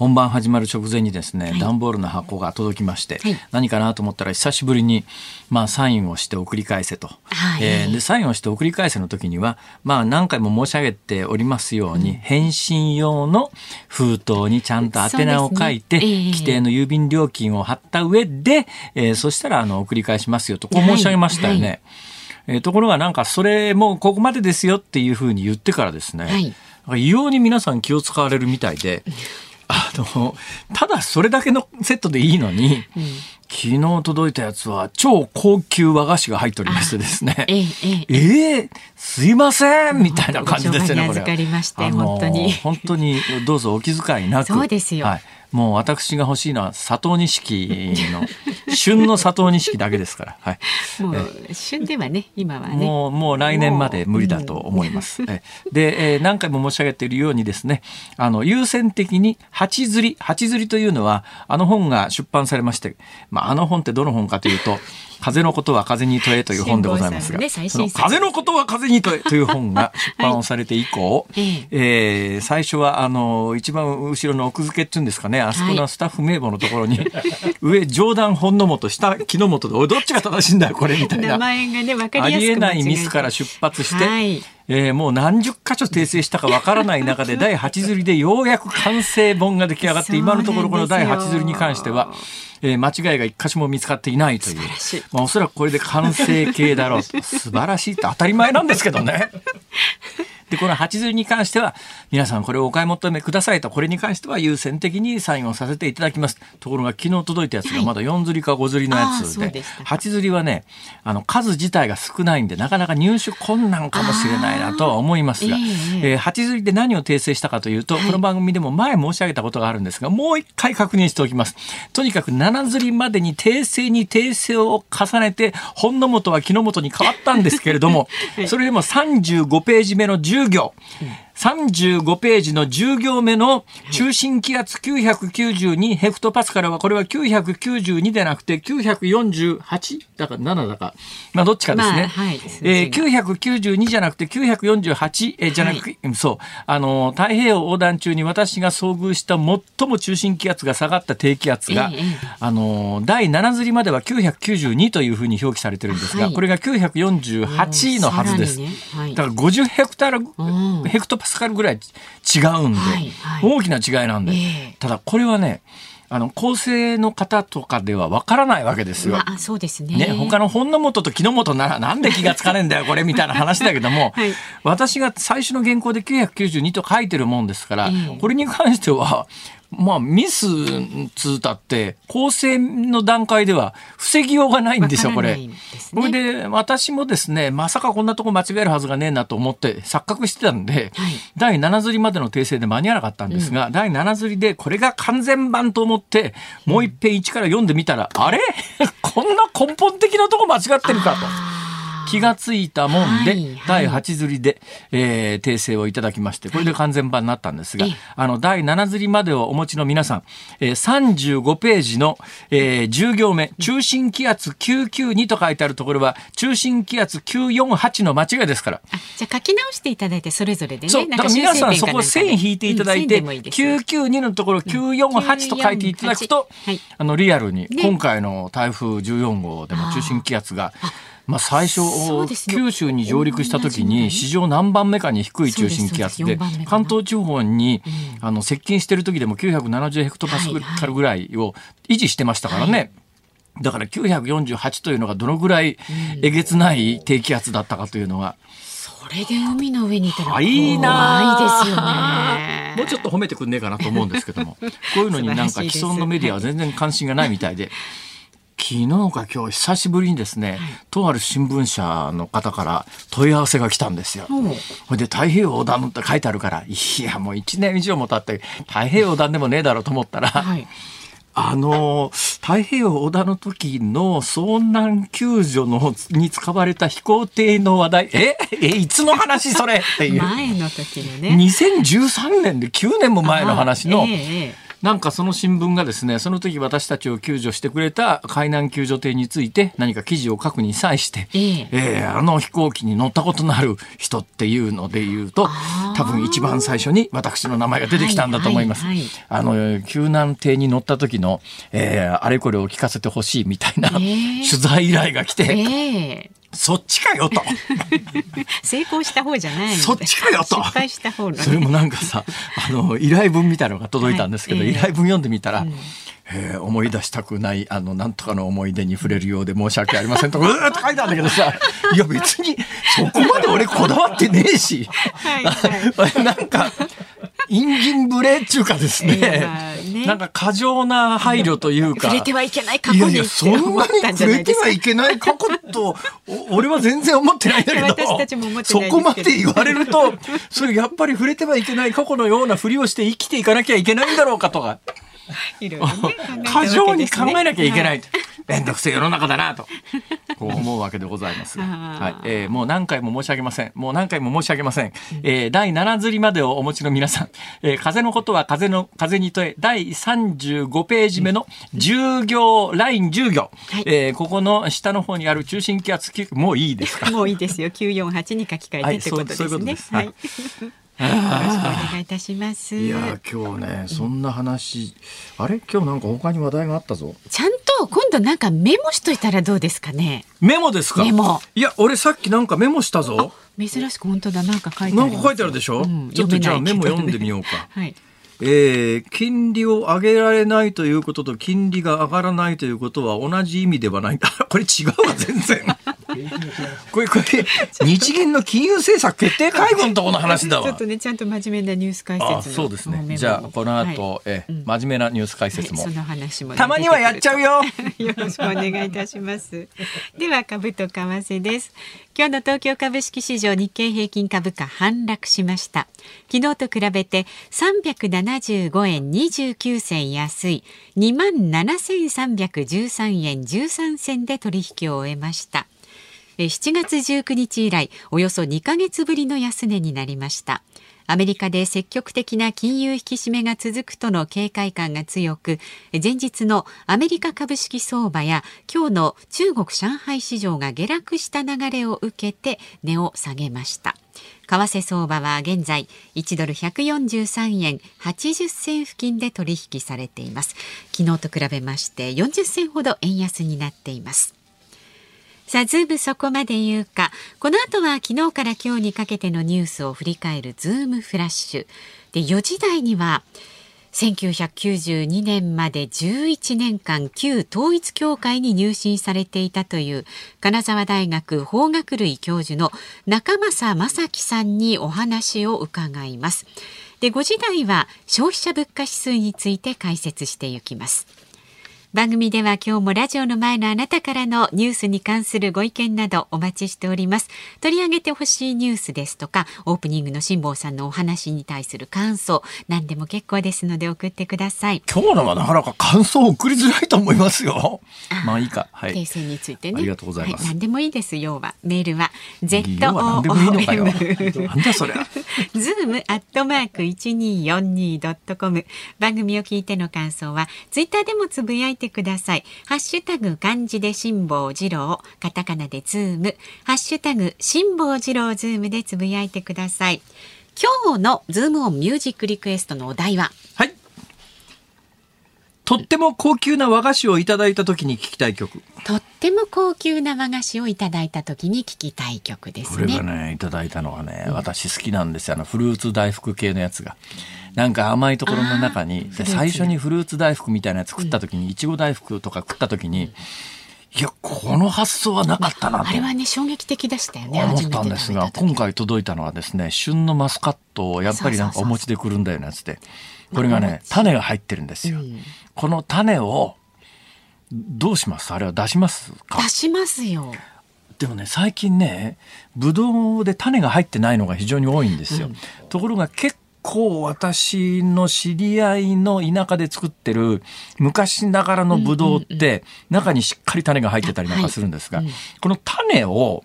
本番始まる直前にですね、はい、段ボールの箱が届きまして、はい、何かなと思ったら久しぶりに、まあ、サインをして送り返せと、はい、えー、でサインをして送り返せの時には、まあ、何回も申し上げておりますように、うん、返信用の封筒にちゃんと宛名を書いて、ね。えー、規定の郵便料金を貼った上で、えー、そしたらあの送り返しますよとこう申し上げましたよね。えー、ところがなんかそれもここまでですよっていうふうに言ってからですね、はい、異様に皆さん気を使われるみたいで、あの、ただそれだけのセットでいいのに、うん、昨日届いたやつは超高級和菓子が入っておりましてですね。ええええすいませんみたいな感じですよね、これ。預かりまして、本当に。本当にどうぞお気遣いなく。そうですよ。はいもう私が欲しいのは砂糖錦の旬の砂糖錦だけですから。はい。もう旬ではね今はね。もうもう来年まで無理だと思います。えで、えー、何回も申し上げているようにですね、あの優先的に八釣り八釣りというのはあの本が出版されまして、まああの本ってどの本かというと。風のことは風に問えという本でございますが、ね、その風のことは風に問えという本が出版をされて以降、は い、えー、最初はあの一番後ろの奥付けっていうんですかね、あそこのスタッフ名簿のところに、はい、上上段本の本、下木の本で、どっちが正しいんだよこれみたいな。名前がね分かりやすくありえないミスから出発して。はいえー、もう何十箇所訂正したかわからない中で 第8釣りでようやく完成本が出来上がって今のところこの第8釣りに関しては、えー、間違いが一箇所も見つかっていないというまあ、おそらくこれで完成形だろうと素晴らしいって当たり前なんですけどね。で、この8釣りに関しては、皆さんこれをお買い求めくださいと、これに関しては優先的にサインをさせていただきます。ところが昨日届いたやつがまだ4釣りか5釣りのやつで、はい、8釣りはね、あの、数自体が少ないんで、なかなか入手困難かもしれないなとは思いますが、えー、えー、8釣りで何を訂正したかというと、はい、この番組でも前申し上げたことがあるんですが、もう一回確認しておきます。とにかく7釣りまでに訂正に訂正を重ねて、本の元は木の元に変わったんですけれども、それでも35ページ目の10 10行。35ページの10行目の中心気圧992ヘクトパスカルはこれは992でなくて948だか7だか、まあどっちかですね。まあはい、えー、992じゃなくて948、えー、じゃなくて、はい、そう、あの、太平洋横断中に私が遭遇した最も中心気圧が下がった低気圧が、えー、あの、第7釣りまでは992というふうに表記されてるんですが、はい、これが948のはずです。ね。はい、だから50ヘクタール、ヘクトパスカルぐらい違うんで、はいはい、大きな違いなんで、えー、ただこれはねあの構成の方とかではわからないわけですよ。まあ、そうですね。ね他の本の元と木の元ならなんで気がつかねえんだよこれみたいな話だけども、はい、私が最初の原稿で992と書いてるもんですから、えー、これに関してはまあ、ミスつうたって、構成の段階では防ぎようがないんですよ、これ。これで、私もですね、まさかこんなとこ間違えるはずがねえなと思って錯覚してたんで、はい、第7釣りまでの訂正で間に合わなかったんですが、うん、第7釣りでこれが完全版と思って、もう一遍1から読んでみたら、うん、あれ？こんな根本的なとこ間違ってるかと。気がついたもんで、第8釣りで、えー、訂正をいただきまして、これで完全版になったんですが、あの、第7釣りまでをお持ちの皆さん、えー、35ページの、えー、10行目、中心気圧992と書いてあるところは、中心気圧948の間違いですから。じゃあ書き直していただいて、それぞれでね。そう、だから皆さんそこ線引いていただいて、うん、いい992のところ948と書いていただくと、はい、あの、リアルに、今回の台風14号でも中心気圧が、まあ、最初、九州に上陸した時に史上何番目かに低い中心気圧で関東地方に、あの接近してる時でも970ヘクトパスカルぐらいを維持してましたからね。だから948というのがどのぐらいえげつない低気圧だったかというのは。それで海の上にいたら怖いですよね。もうちょっと褒めてくんねえかなと思うんですけども、こういうのになんか既存のメディアは全然関心がないみたいで。昨日か今日久しぶりにですね、はい、とある新聞社の方から問い合わせが来たんですよ。ほいで太平洋横断って書いてあるからいやもう1年以上も経って太平洋横断でもねえだろうと思ったら、はい、あの太平洋横断の時の遭難救助のに使われた飛行艇の話題え？えいつの話？それ！っていう。前の時のね。2013年で9年も前の話の。ええなんかその新聞がですね、その時私たちを救助してくれた海難救助艇について何か記事を書くに際して、えー、えー、あの飛行機に乗ったことのある人っていうので言うと、多分一番最初に私の名前が出てきたんだと思います。はいはいはい、あの、救難艇に乗った時の、えー、あれこれを聞かせてほしいみたいな、えー、取材依頼が来て、えーそっちかよと。成功した方じゃないそっちかよと。失敗した方、ね、それもなんかさあの依頼文みたいなのが届いたんですけど、はい、依頼文読んでみたら、うん。えー、思い出したくないあのなんとかの思い出に触れるようで申し訳ありませんとかうーっと書いたんだけどさいや別にそこまで俺こだわってねえし、はいはい、なんかインギンブレっちゅうかですねね、なんか過剰な配慮というか。触れてはいけない過去にいやいや、そんなに触れてはいけない過去と、俺は全然思ってないんだけど、私たちも思ってないそこまで言われると、それやっぱり触れてはいけない過去のようなふりをして生きていかなきゃいけないんだろうかとか。いろいろね、過剰に考えなきゃいけない。はい面倒くせえ世の中だなとこう思うわけでございます。はい、えー、もう何回も申し上げません。もう何回も申し上げません。えー、第7釣りまでをお持ちの皆さん、えー、風のことは風の風に問え第35ページ目の10行ライン10行、はい、えー、ここの下の方にある中心気圧もういいですか？もういいですよ。948に書き換えてってことですね。はい。よろしくお願いいたします。いや今日ねそんな話、あれ？今日なんか他に話題があったぞ。ちゃんと今度なんかメモしといたらどうですかね？メモですか？メモ。いや俺さっきなんかメモしたぞ。珍しく本当だなんか書いてなんか書いてあるでしょ？うん、ちょっとじゃあメモ読んでみようか。はい。えー、金利を上げられないということと金利が上がらないということは同じ意味ではない。これ違うわ、全然。これ、これ、日銀の金融政策決定会合のところの話だわ。ちょっとね、ちゃんと真面目なニュース解説そうですね。じゃあ、この後、はい、え、真面目なニュース解説も。はい、その話も、ね、たまにはやっちゃうよ。よろしくお願いいたします。では、株と為替です。今日の東京株式市場日経平均株価反落しました昨日と比べて375円29銭安い2万7313円13銭で取引を終えました7月19日以来およそ2ヶ月ぶりの安値になりました。アメリカで積極的な金融引き締めが続くとの警戒感が強く前日のアメリカ株式相場や今日の中国上海市場が下落した流れを受けて値を下げました。為替相場は現在1ドル143円80銭付近で取引されています。昨日と比べまして40銭ほど円安になっています。さあ、ズームそこまで言うか。この後は昨日から今日にかけてのニュースを振り返るズームフラッシュ。で、4時台には、1992年まで11年間旧統一教会に入信されていたという金沢大学法学類教授の中正正樹さんにお話を伺います。で、5時台は消費者物価指数について解説していきます。番組では今日もラジオの前のあなたからのニュースに関するご意見などお待ちしております。取り上げてほしいニュースですとかオープニングの辛坊さんのお話に対する感想何でも結構ですので送ってください。今日のはなかなか感想を送りづらいと思いますよ。まあいいか、はい、訂正についてね。ありがとうございます、はい、何でもいいです要は。メールは。ZOOM なんだそれズームアットマーク 1242.com 番組を聞いての感想はツイッターでもつぶやいてください。ハッシュタグ漢字で辛坊治郎、カタカナでズーム、ハッシュタグ辛坊治郎ズームでつぶやいてください。今日のズームオンミュージックリクエストのお題は？はい。とっても高級な和菓子をいただいた時に聞きたい曲。とっても高級な和菓子をいただいた時に聞きたい曲ですね。これがね、いただいたのはね、私好きなんですよ。あのフルーツ大福系のやつが。なんか甘いところの中に最初にフルーツ大福みたいなやつ食った時にいちご大福とか食った時に、いやこの発想はなかったなとあれはね衝撃的でしたよね思ったんですが今回届いたのはですね旬のマスカットをやっぱりなんかお持ちでくるんだよなやつでこれがね種が入ってるんですよ、この種をどうします？あれは出しますか？出しますよ。でもね最近ねブドウで種が入ってないのが非常に多いんですよ、うん、ところが結構私の知り合いの田舎で作ってる昔ながらのブドウって中にしっかり種が入ってたりなんかするんですが、この種を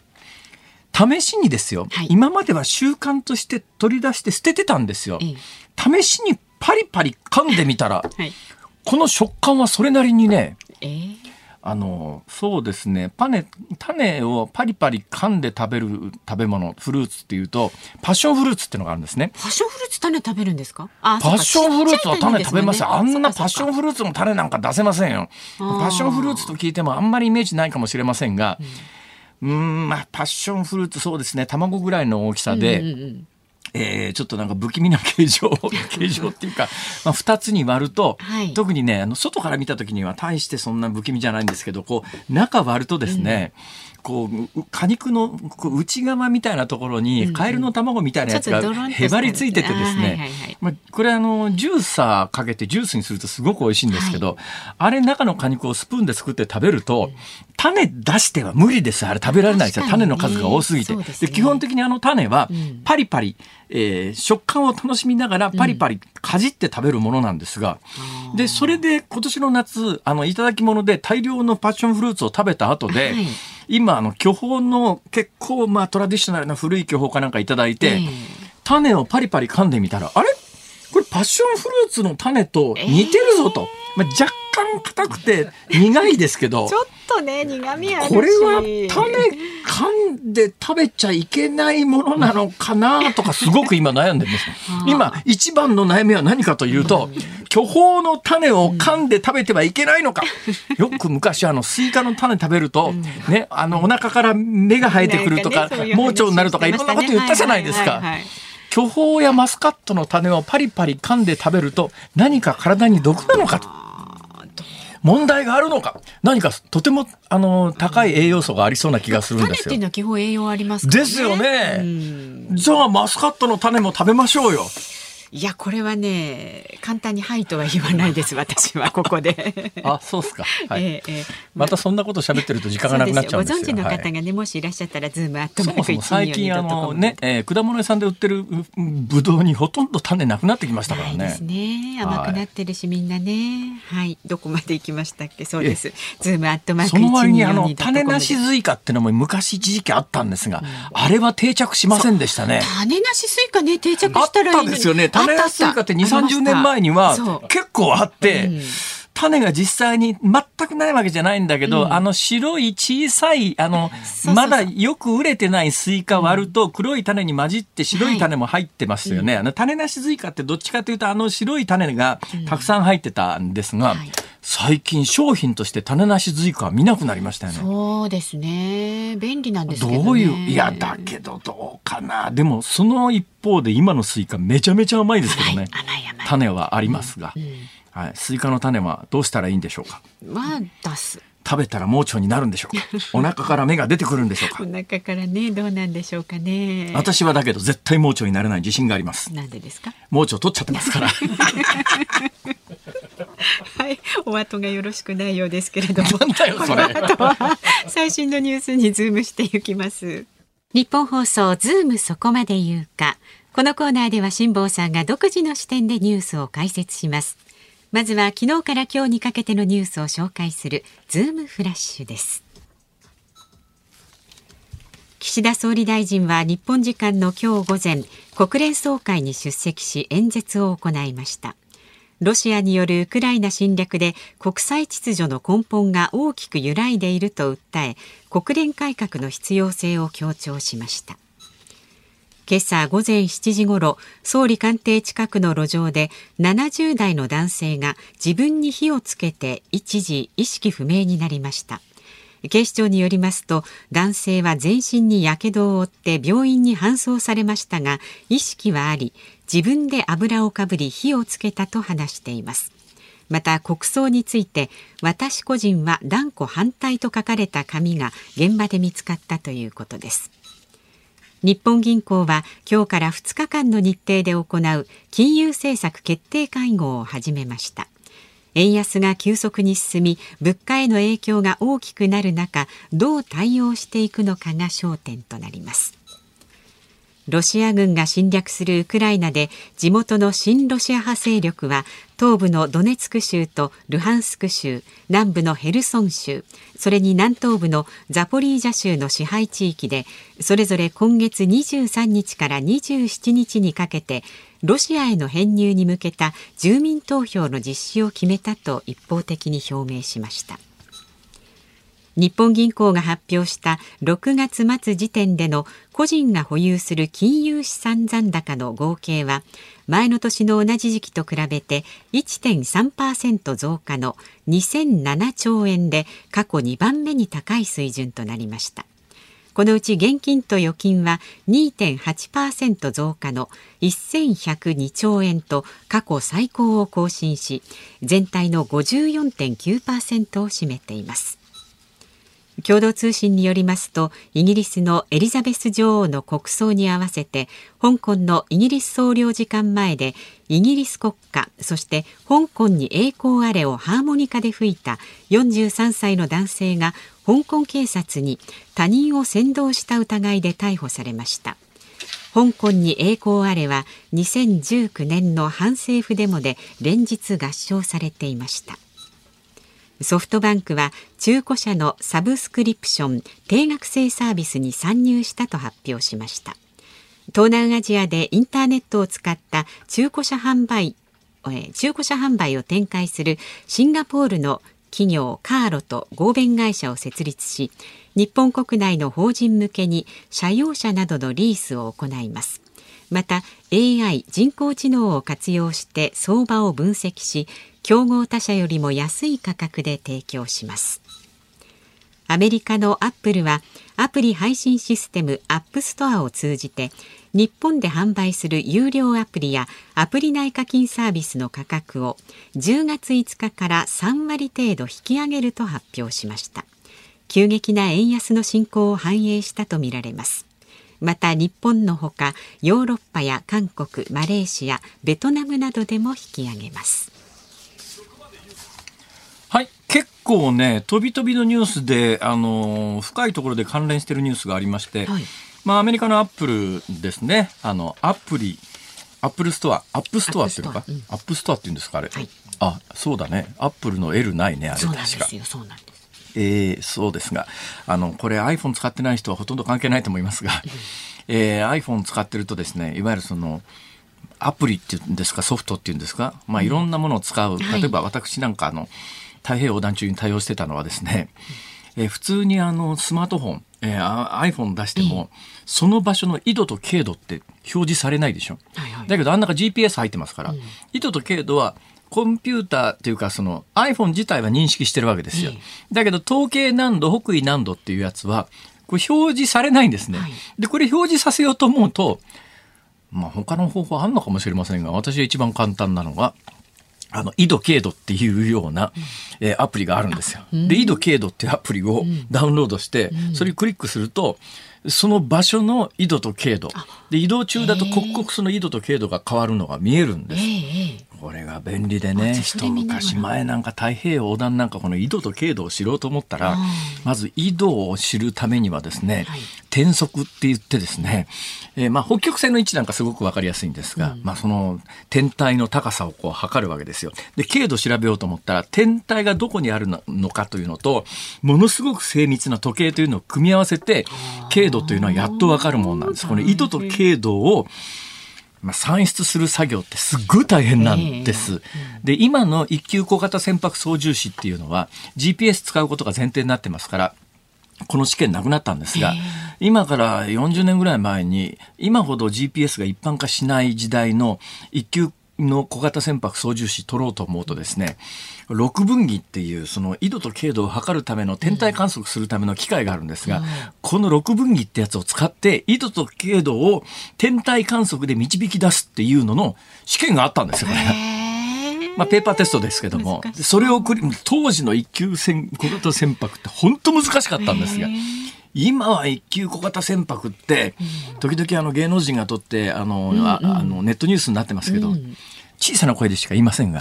試しにですよ、はい、今までは習慣として取り出して捨ててたんですよ。試しにパリパリ噛んでみたら、はい、この食感はそれなりにね、えー、あのそうですね。パネ種をパリパリ噛んで食べる食べ物フルーツっていうとパッションフルーツっていうのがあるんですね。パッションフルーツ種食べるんですか？パッションフルーツは種食べます、ね、あんなパッションフルーツの種なんか出せませんよ。パッションフルーツと聞いてもあんまりイメージないかもしれませんが、うん、うんまあパッションフルーツそうですね。卵ぐらいの大きさで、うんうんうんえー、ちょっとなんか不気味な形状 形状っていうか、まあ、2つに割ると、はい、特にねあの外から見た時には大してそんな不気味じゃないんですけどこう中割るとですね、うんこう果肉の内側みたいなところにカエルの卵みたいなやつがへばりついててですね、まあ、これあのジューサーかけてジュースにするとすごく美味しいんですけど、はい、あれ中の果肉をスプーンで作って食べると、種出しては無理です。あれ食べられないですよ。種の数が多すぎて、ね、で基本的にあの種はパリパリ、えー、食感を楽しみながらパリパリかじって食べるものなんですが、うん、でそれで今年の夏あのいただき物で大量のパッションフルーツを食べた後で、はい今あの巨峰の結構まあトラディショナルな古い巨峰かなんか頂いて、種をパリパリ噛んでみたらあれ？これパッションフルーツの種と似てるぞと、まあ、若干硬くて苦いですけど。ちょっとね苦味あるこれは種噛んで食べちゃいけないものなのかなとかすごく今悩んでるんです。今一番の悩みは何かというと巨峰の種を噛んで食べてはいけないのか。よく昔あのスイカの種食べるとねあのお腹から芽が生えてくるとか盲腸になるとかいろんなこと言ったじゃないですか。巨峰やマスカットの種をパリパリ噛んで食べると何か体に毒なのかと。問題があるのか何かとてもあの高い栄養素がありそうな気がするんですよ。種っていうのは基本栄養あります、ね、ですよね。じゃあマスカットの種も食べましょうよ。いやこれはね簡単にはいとは言わないです 私はここで。あそうですか、はい、えー、えー、またそんなこと喋ってると時間がなくなっちゃうんですよ。ご存知の方がね、はい、もしいらっしゃったらズームアットマークそも最近あのね、えー、果物屋さんで売ってるぶどうにほとんど種なくなってきましたからね。ですね。甘くなってるし、みんなね。はい。どこまで行きましたっけ？そうです。ズームアットマークその割にあの種なしスイカってのも昔一時期あったんですが、うん、あれは定着しませんでしたね。種なしスイカね定着したらいいあったですよね種スイカって2、30年前には結構あって、うん。種が実際に全くないわけじゃないんだけど、うん、あの白い小さい、あの、まだよく熟れてないスイカ割ると黒い種に混じって白い種も入ってますよね。はい、あの種なしスイカってどっちかというとあの白い種がたくさん入ってたんですが、うんはい最近商品として種なしスイカは見なくなりましたよね。そうですね。便利なんですけど、ね、どういう、いや、だけどどうかな。でも、その一方で今のスイカめちゃめちゃ甘いですけどね。甘い甘い種はありますが、うんうん、はい。スイカの種はどうしたらいいんでしょうか。まあ、出す。食べたら盲腸になるんでしょうか。お腹から芽が出てくるんでしょうか。お腹からね、どうなんでしょうかね。私はだけど絶対盲腸になれない自信があります。なんでですか？盲腸取っちゃってますから。はい、お後がよろしくないようですけれども。なんだよそれ。最新のニュースにズームしていきます。ニッポン放送ズームそこまで言うか。このコーナーでは辛坊さんが独自の視点でニュースを解説します。まずは昨日から今日にかけてのニュースを紹介するズームフラッシュです岸田総理大臣は日本時間の今日午前国連総会に出席し演説を行いましたロシアによるウクライナ侵略で国際秩序の根本が大きく揺らいでいると訴え国連改革の必要性を強調しました。今朝午前7時ごろ総理官邸近くの路上で70代の男性が自分に火をつけて一時意識不明になりました。警視庁によりますと男性は全身に火傷を負って病院に搬送されましたが意識はあり自分で油をかぶり火をつけたと話しています。また国葬について私個人は断固反対と書かれた紙が現場で見つかったということです。日本銀行は今日から2日間の日程で行う金融政策決定会合を始めました。円安が急速に進み物価への影響が大きくなる中どう対応していくのかが焦点となります。ロシア軍が侵略するウクライナで地元の親ロシア派勢力は東部のドネツク州とルハンスク州南部のヘルソン州それに南東部のザポリージャ州の支配地域でそれぞれ今月23日から27日にかけてロシアへの編入に向けた住民投票の実施を決めたと一方的に表明しました。日本銀行が発表した6月末時点での個人が保有する金融資産残高の合計は前の年の同じ時期と比べて1.3%増加の2007兆円で過去2番目に高い水準となりました。このうち現金と預金は2.8%増加の1102兆円と過去最高を更新し全体の54.9%を占めています。共同通信によりますとイギリスのエリザベス女王の国葬に合わせて香港のイギリス総領事館前でイギリス国歌そして香港に栄光あれをハーモニカで吹いた43歳の男性が香港警察に他人を扇動した疑いで逮捕されました。香港に栄光あれは2019年の反政府デモで連日合唱されていました。ソフトバンクは中古車のサブスクリプション定額制サービスに参入したと発表しました。東南アジアでインターネットを使った中古車販売中古車販売を展開するシンガポールの企業カーロと合弁会社を設立し日本国内の法人向けに車用車などのリースを行います。また AI 人工知能を活用して相場を分析し競合他社よりも安い価格で提供します。アメリカのアップルはアプリ配信システムアップストアを通じて日本で販売する有料アプリやアプリ内課金サービスの価格を10月5日から3割程度引き上げると発表しました。急激な円安の進行を反映したとみられます。また日本のほかヨーロッパや韓国マレーシアベトナムなどでも引き上げます。結構ね飛び飛びのニュースであの深いところで関連しているニュースがありまして、はい、まあアメリカのアップルですね。あのアプリアップルストアアップストアっていうのか、うん、アップストアっていうんですかあれ、はい、あそうだね。アップルの L ないねあれ。確か。そうなんです。えー、そうですが、あの、これ iPhone 使ってない人はほとんど関係ないと思いますが、えー、iPhone 使ってるとですね、いわゆるその、アプリっていうんですか、ソフトっていうんですか、まあ、いろんなものを使う。例えば私なんかあの、太平洋横断中に対応してたのはですね、えー、普通にあの、スマートフォン、えー、iPhone 出しても、その場所の緯度と経度って表示されないでしょ。はいはい、だけどあん中 GPS 入ってますから、うん、緯度と経度はコンピューターっていうかその iPhone 自体は認識してるわけですよ。だけど統計難度、北緯難度っていうやつは、これ表示されないんですね。で、これ表示させようと思うと、まあ他の方法あるのかもしれませんが、私が一番簡単なのが、あの、緯度経度っていうような、えー、アプリがあるんですよ。で、緯度経度っていうアプリをダウンロードして、それをクリックすると、その場所の緯度と経度で移動中だと刻々その緯度と経度が変わるのが見えるんです。これが便利でね一昔前なんか太平洋横断なんかこの緯度と経度を知ろうと思ったらまず緯度を知るためにはですね、はい、転速って言ってですね、えー、まあ北極星の位置なんかすごく分かりやすいんですが、うん、まあその天体の高さをこう測るわけですよ。で経度調べようと思ったら天体がどこにあるのかというのとものすごく精密な時計というのを組み合わせて経度というのはやっと分かるものなんです。この緯度と経度をまあ、算出する作業ってすっごい大変なんです。で、今の一級小型船舶操縦士っていうのは GPS 使うことが前提になってますから、この試験なくなったんですが、今から40年ぐらい前に、今ほど GPS が一般化しない時代の一級の小型船舶操縦士取ろうと思うとですね、六分儀っていうその緯度と経度を測るための天体観測するための機械があるんですが、うん、この六分儀ってやつを使って緯度と経度を天体観測で導き出すっていうのの試験があったんですよ、これ。まあ、ペーパーテストですけども、それを当時の一級船小型船舶って本当難しかったんですが。今は一級小型船舶って、時々あの芸能人がとってあの、あのネットニュースになってますけど、小さな声でしか言いませんが、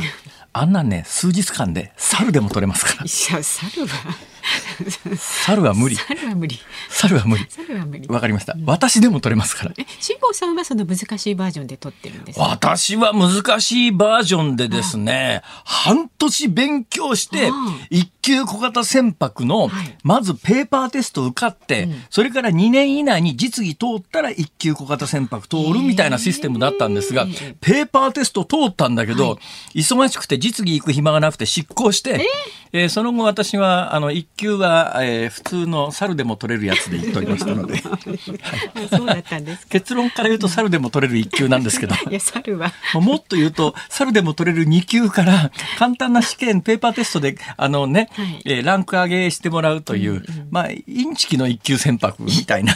あんなね数日間で猿でも取れますから。いや猿は 猿は無理。猿は無理。猿は無理。猿は無理。わかりました。私でも取れますから。え、辛坊さんはその難しいバージョンで撮ってるんですか？私は難しいバージョンでですね、半年勉強して、一級小型船舶のはい、まずペーパーテスト受かって、それから2年以内に実技通ったら一級小型船舶通るみたいなシステムだったんですが、ペーパーテスト通ったんだけど、忙しくて実技行く暇がなくて執行して、えーその後私は、あの、一級は、えー普通の猿でも取れるやつで行っておりましたので、あ そうだったんですか。結論から言うと猿でも取れる一級なんですけど、いや猿は。もっと言うと、猿でも取れる2級から、簡単な試験、ペーパーテストで、あのね、はい。えーランク上げしてもらうという、まあ、インチキの1級船舶みたいな。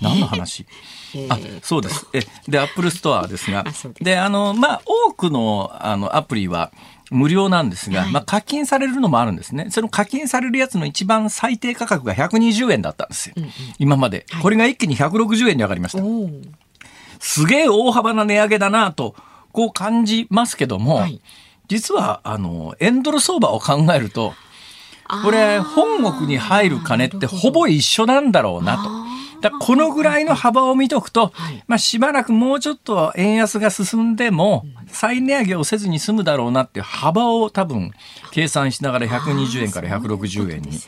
何の話？えーあ、そうです。え、で、アップルストアです。がで、あの、まあ、多くの、あの、アプリは、無料なんですが、はいまあ、課金されるのもあるんですね。その課金されるやつの一番最低価格が120円だったんですよ。今まで。はいこれが一気に160円に上がりました。すげえ大幅な値上げだなと、こう感じますけども、はい実は、あの、円ドル相場を考えると、これ、本国に入る金ってほぼ一緒なんだろうなと。だこのぐらいの幅を見とくと、はい。まあしばらくもうちょっと円安が進んでも、再値上げをせずに済むだろうなっていう幅を多分計算しながら120円から160円に。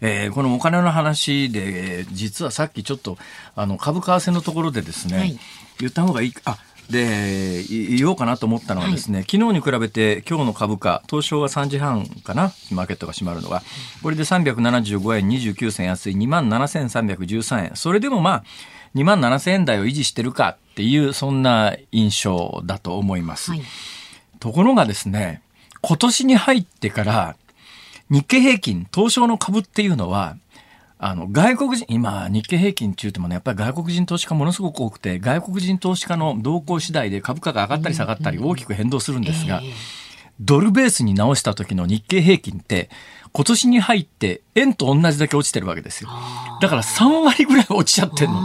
えーこのお金の話で、えー実はさっきちょっと、あの、株為替のところでですね、はい。言った方がいいか、あ、で、い言おうかなと思ったのはですね、昨日に比べて今日の株価、東証は3時半かな、マーケットが閉まるのが、これで375円29銭安い27,313円。それでもまあ、2万7000円台を維持してるかっていう、そんな印象だと思います。はい。ところがですね、今年に入ってから、日経平均、東証の株っていうのは、あの、外国人、今、日経平均中ってもね、やっぱり外国人投資家ものすごく多くて、外国人投資家の動向次第で株価が上がったり下がったり大きく変動するんですが、ドルベースに直した時の日経平均って、今年に入って円と同じだけ落ちてるわけですよ。だから3割ぐらい落ちちゃってんの。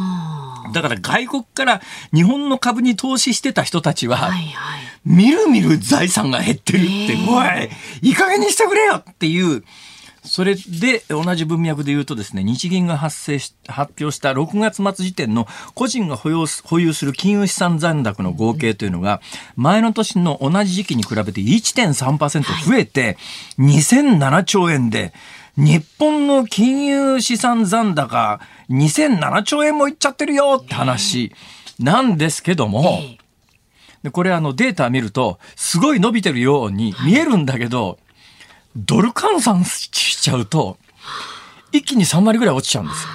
だから外国から日本の株に投資してた人たちは、はいはい。みるみる財産が減ってるって、おい、いい加減にしてくれよっていう、それで同じ文脈で言うとですね、日銀が発生し、発表した6月末時点の個人が保有す保有する金融資産残高の合計というのが、前の年の同じ時期に比べて1.3%増えて、2007兆円で、日本の金融資産残高2007兆円もいっちゃってるよって話なんですけども、でこれあのデータ見るとすごい伸びてるように見えるんだけど、ドル換算しちゃうと一気に3割ぐらい落ちちゃうんですよ。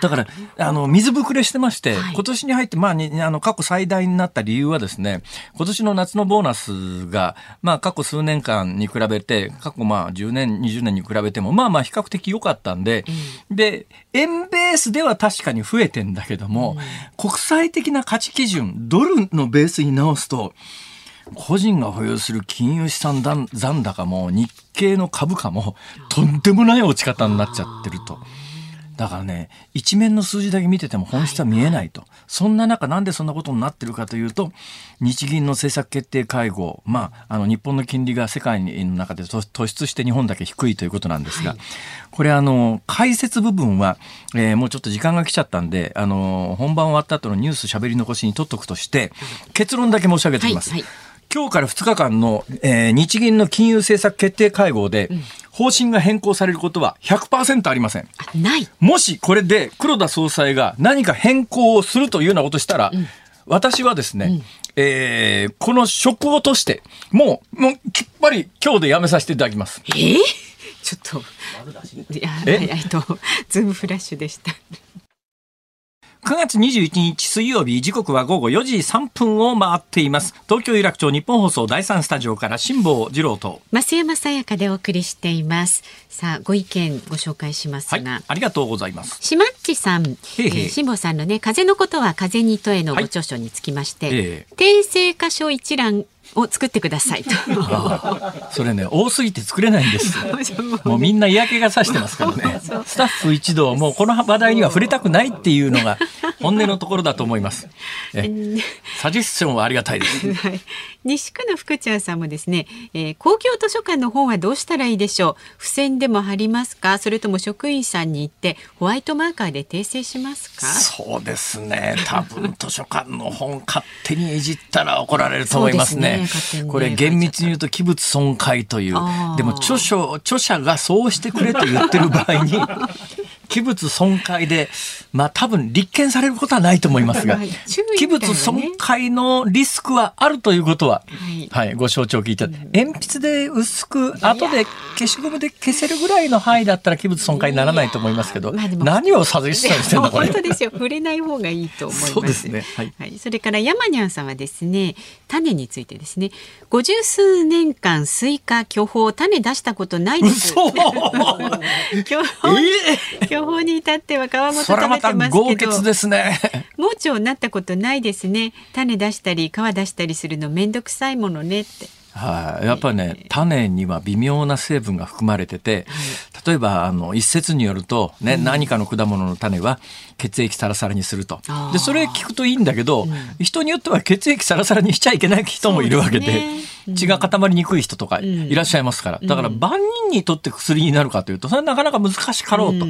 だから、あの、水ぶくれしてまして、はい。今年に入って、まあ、にあの、過去最大になった理由はですね、今年の夏のボーナスが、まあ、過去数年間に比べて、過去まあ、10年、20年に比べても、まあまあ、比較的良かったんで、で、円ベースでは確かに増えてんだけども、国際的な価値基準、ドルのベースに直すと、個人が保有する金融資産残残高も日経の株価もとんでもない落ち方になっちゃってると。だからね、一面の数字だけ見てても本質は見えないと。そんな中、なんでそんなことになってるかというと、日銀の政策決定会合、まあ、あの、日本の金利が世界の中で突突出して日本だけ低いということなんですが、これあの、解説部分は、えーもうちょっと時間が来ちゃったんで、あの、本番終わった後のニュース喋り残しに取っとくとして、結論だけ申し上げておきます。はいはい今日から2日間の、えー日銀の金融政策決定会合で、方針が変更されることは100%ありません。あない。もしこれで黒田総裁が何か変更をするというようなことしたら、私はですね、えーこの職を落として、もう、もうきっぱり今日で辞めさせていただきます。えー、ちょっと。いや、ええっと、ズームフラッシュでした。9月21日水曜日時刻は午後4時3分を回っています。東京有楽町日本放送第三スタジオから辛坊治郎と。増山さやかでお送りしています。さあ、ご意見ご紹介しますはいが。ありがとうございます。しまっちさん、へいへい。えー辛坊さんのね、風のことは風にとへのはい。ご著書につきまして、ええ。訂正箇所一覧を作ってくださいと。それね多すぎて作れないんです もうみんな嫌気がさしてますからねスタッフ一同もうこの話題には触れたくないっていうのが 本音のところだと思います。えサジェスションはありがたいです。はい、西区の福ちゃんさんもですね、えー、公共図書館の本はどうしたらいいでしょう？付箋でも貼りますか、それとも職員さんに行ってホワイトマーカーで訂正しますか？そうですね。多分図書館の本勝手にいじったら怒られると思いますね。これ厳密に言うと器物損壊という。でも著書著者がそうしてくれと言ってる場合に器物損壊で、まあ多分立件されることはないと思いますが、器物損壊のリスクはあるということは、はい、ご承知おきいただ鉛筆で薄く、後で消しゴムで消せるぐらいの範囲だったら器物損壊にならないと思いますけど、何を指図してんだこれ。本当ですよ。触れない方がいいと思います。そうですね。はい。はい、それから山にゃんさんはですね、種についてですね、五十数年間スイカ巨峰種出したことないです。嘘 巨峰、えー、巨峰に至っては皮ごと食べてますけど。豪傑ですね。盲腸になったことないですね。種出したり皮出したりするのめんどくさいものねって。はい、やっぱね種には微妙な成分が含まれてて、例えばあの一説によると、ね、うん、何かの果物の種は血液サラサラにすると。でそれ聞くといいんだけど、うん、人によっては血液サラサラにしちゃいけない人もいるわけで、ね。うん、血が固まりにくい人とかいらっしゃいますから、だから万人にとって薬になるかというとそれはなかなか難しかろうと。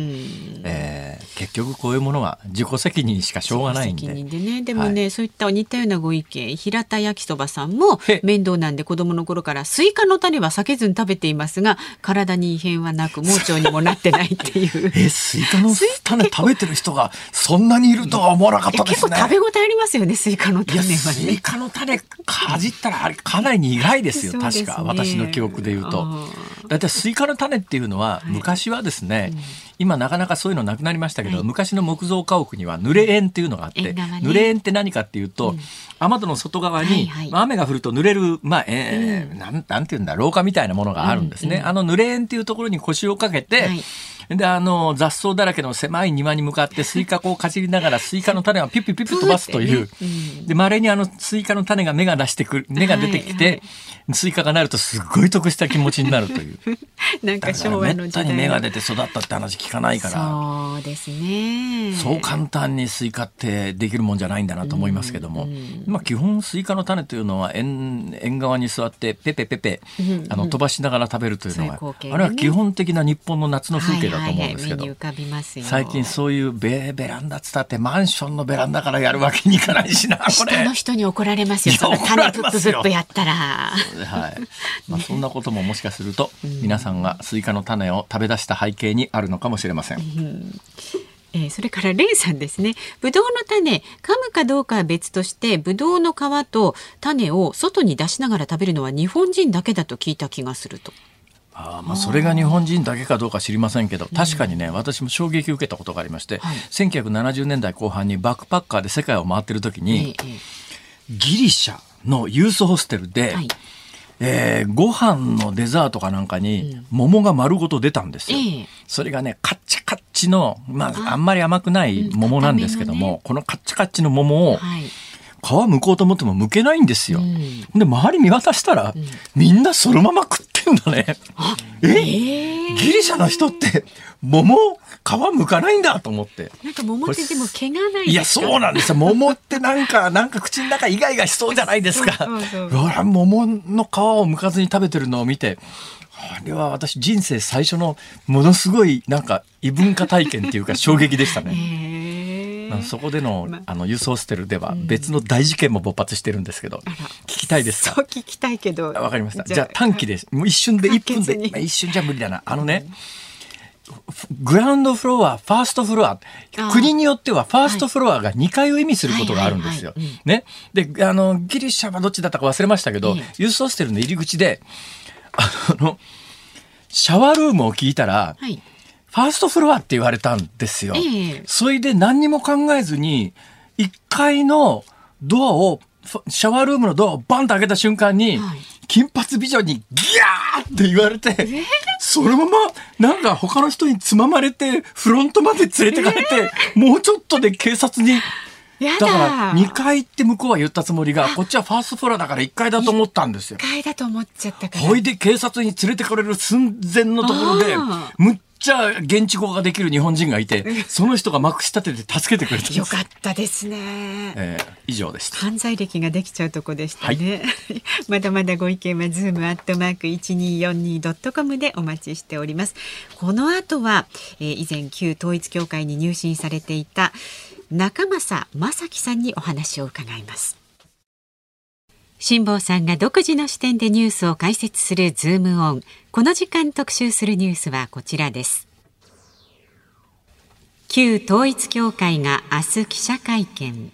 えー結局こういうものは自己責任しかしょうがないんで。でね、でもね、はい、そういった似たようなご意見、平田焼きそばさんも面倒なんで子供の頃からスイカの種は避けずに食べていますが、体に異変はなく盲腸にもなってないっていう。え、スイカの種食べてる人がそんなにいるとは思わなかったですね。結構食べ応えありますよね、スイカの種は、ね、スイカの種かじったらあれかなり苦いですよ、確か私の記憶で言うと。だいたいスイカの種っていうのは、昔はですね、今なかなかそういうのなくなりましたけど、はい、昔の木造家屋には濡れ縁っていうのがあって、ね、濡れ縁って何かっていうと、うん、雨戸の外側に、雨が降ると濡れる、まあ、えー、うん、なんなんていうんだ廊下みたいなものがあるんですね。あの濡れ縁っていうところに腰をかけて、はいで、あの、雑草だらけの狭い庭に向かって スイカをかじりながらスイカの種をピュッピュッピュッ飛ばすという。で、稀にあのスイカの種が芽が出してくる、芽が出てきて、スイカがなるとすっごい得した気持ちになるという。なんか昭和の時代。に芽が出て育ったって話聞かないから。そうですね。そう簡単にスイカってできるもんじゃないんだなと思いますけども。まあ基本スイカの種というのは縁、縁側に座ってペペペペ、あの飛ばしながら食べるというのは、あれは基本的な日本の夏の風景だと思うんですけど、最近そういうベベランダつったってマンションのベランダからやるわけにいかないしな これ。下の人に怒られますよ。その種プッププップやったら。はい。まあ、そんなことももしかすると、皆さん。がスイカの種を食べ出した背景にあるのかもしれません、うん。えー、それからレイさんですね。ブドウの種、噛むかどうかは別として、ブドウの皮と種を外に出しながら食べるのは日本人だけだと聞いた気がすると。あまあそれが日本人だけかどうか知りませんけど確かにね、私も衝撃を受けたことがありまして、はい、1970年代後半にバックパッカーで世界を回ってる時に、ギリシャのユースホステルで、はい。えー、ご飯のデザートかなんかに桃が丸ごと出たんですよ。それがねカッチカッチの、まあ、あんまり甘くない桃なんですけども、このカッチカッチの桃を、はい皮剥こうと思っても剥けないんですよ。うん、で周り見渡したら、うん、みんなそのまま食ってんだね。え？えー、ギリシャの人って桃皮剥かないんだと思って。なんか桃ってでも毛がないいやそうなんですよ。桃ってなんかなんか口の中イガイガしそうじゃないですか。桃の皮を剥かずに食べてるのを見て。あれは私人生最初のものすごいなんか異文化体験っていうか衝撃でしたね。そこでのあ。の輸送ステルでは別の大事件も勃発してるんですけど、聞きたいですか？そう聞きたいけど。わかりました。じゃあ短期でもう一瞬で1分で、まあ、一瞬じゃ無理だな。あのね、グラウンドフロア、ファーストフロア、国によってはファーストフロアが2階を意味することがあるんですよ。ね。で、あの、ギリシャはどっちだったか忘れましたけど、ユースホステルの入り口で、あの、シャワールームを聞いたら、はいファーストフロアって言われたんですよ。えそれで何にも考えずに、1階のドアを、シャワールームのドアをバンと開けた瞬間に、はい、金髪美女にギャーって言われて、えー、そのままなんか他の人につままれて、フロントまで連れてかれて、えー、もうちょっとで警察に。だ。から2階って向こうは言ったつもりがこっちはファーストフロアだから1階だと思ったんですよ。1階だと思っちゃったから。ほいで警察に連れてかれる寸前のところでむっちゃ現地語ができる日本人がいて、その人がまくし立てて助けてくれたよかったですね。えー、以上でした。犯罪歴ができちゃうとこでしたね。はい、まだまだご意見はズームアットマーク一二四二ドットコムでお待ちしております。この後は、えー、以前旧統一教会に入信されていた仲正昌樹さんにお話を伺います。辛坊さんが独自の視点でニュースを解説するズームオン。この時間特集するニュースはこちらです。旧統一教会が明日記者会見。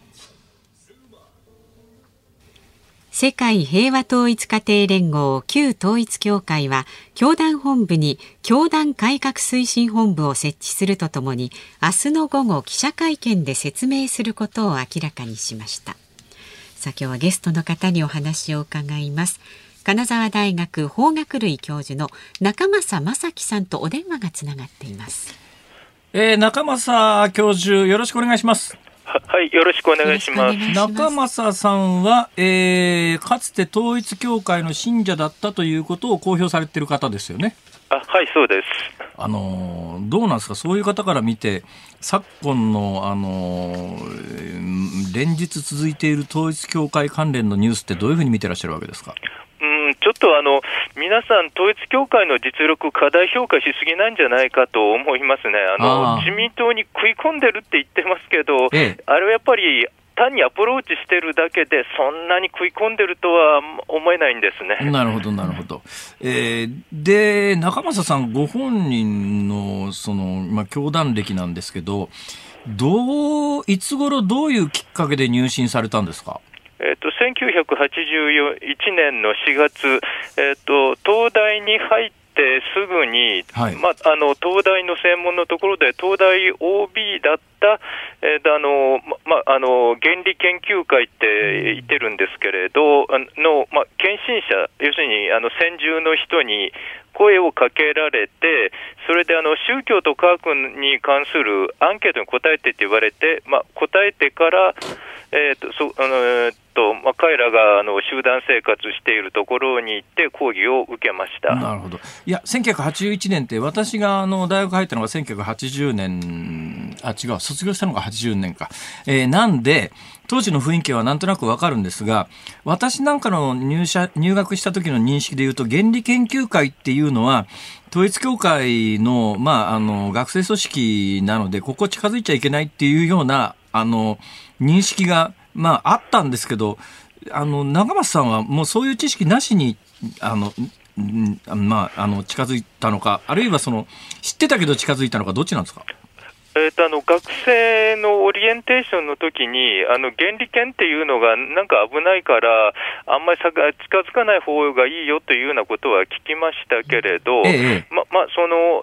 世界平和統一家庭連合旧統一教会は教団本部に教団改革推進本部を設置するとともに明日の午後記者会見で説明することを明らかにしましたさあ今日はゲストの方にお話を伺います金沢大学法学類教授の中正正樹さんとお電話がつながっていますえー、中正教授、よろしくお願いします。はい、よろしくお願いします。中正さんは、えー、かつて統一教会の信者だったということを公表されている方ですよね。あはい、そうです。あのどうなんですか、そういう方から見て、昨今の、あの連日続いている統一教会関連のニュースってどういうふうに見てらっしゃるわけですか？ちょっとあの皆さん、統一教会の実力、過大評価しすぎなんじゃないかと思いますね、あの自民党に食い込んでるって言ってますけど、ええ、あれはやっぱり単にアプローチしてるだけで、そんなに食い込んでるとは思えないんですね。なるほど、なるほど。えー、で、中正さんご本人の、その、まあ、教団歴なんですけど、どう、いつ頃どういうきっかけで入信されたんですか？えっと、1981年の4月、えっと、東大に入ってすぐに、はい、まあ、あの東大の専門のところで、東大 OB だった、えー、あのまあ、の原理研究会って言ってるんですけれど、のまあ、献身者、要するにあの先住の人に声をかけられて、それであの宗教と科学に関するアンケートに答えてって言われて、まあ、答えてから、えーとそあのえーとまあ、彼らがあの集団生活しているところに行って講義を受けました。なるほど。いや1981年って私があの大学入ったのが1980年あ違う卒業したのが80年か、えー、なんで当時の雰囲気はなんとなくわかるんですが私なんかの入社入学した時の認識でいうと原理研究会っていうのは統一教会の,、まあ、あの学生組織なのでここ近づいちゃいけないっていうようなあの認識が、まあ、あったんですけど、あの、長松さんはもうそういう知識なしに、あの、まあ、あの、近づいたのか、あるいはその、知ってたけど近づいたのか、どっちなんですか？えーと、あの学生のオリエンテーションの時にあの原理研っていうのがなんか危ないからあんまり近づかない方がいいよというようなことは聞きましたけれど、ええ、ままあ、その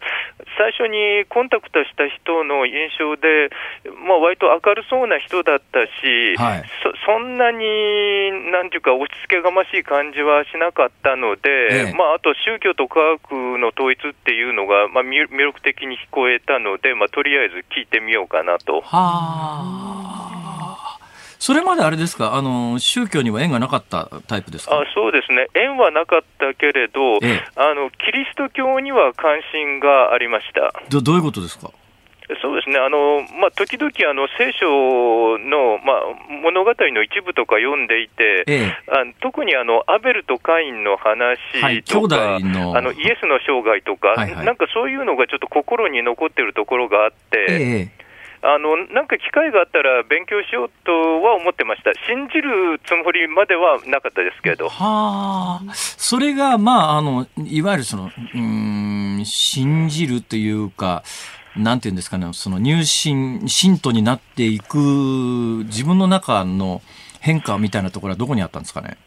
最初にコンタクトした人の印象で、まあ割と明るそうな人だったし、はい、そそんなになんていうか押し付けがましい感じはしなかったので、え、まあ、あと宗教と科学の統一っていうのが、まあ、魅力的に聞こえたので、まあ、とりあえず聞いてみようかなと。はあ。それまであれですか、あの宗教には縁がなかったタイプですか？あそうですね、縁はなかったけれど、ええ、あの、キリスト教には関心がありました。どどういうことですか？そうですね、あのまあ、時々あの聖書の、まあ、物語の一部とか読んでいて、ええ、あ特にあのアベルとカインの話とか、はい、のあのイエスの生涯とか、はいはい、なんかそういうのがちょっと心に残ってるところがあって。えあのなんか機会があったら勉強しようとは思ってました、信じるつもりまではなかったですけど。はあ、それが、まあ、あのいわゆるそのうん信じるというか、なんていうんですかね、その入信、信徒になっていく自分の中の変化みたいなところはどこにあったんですかね？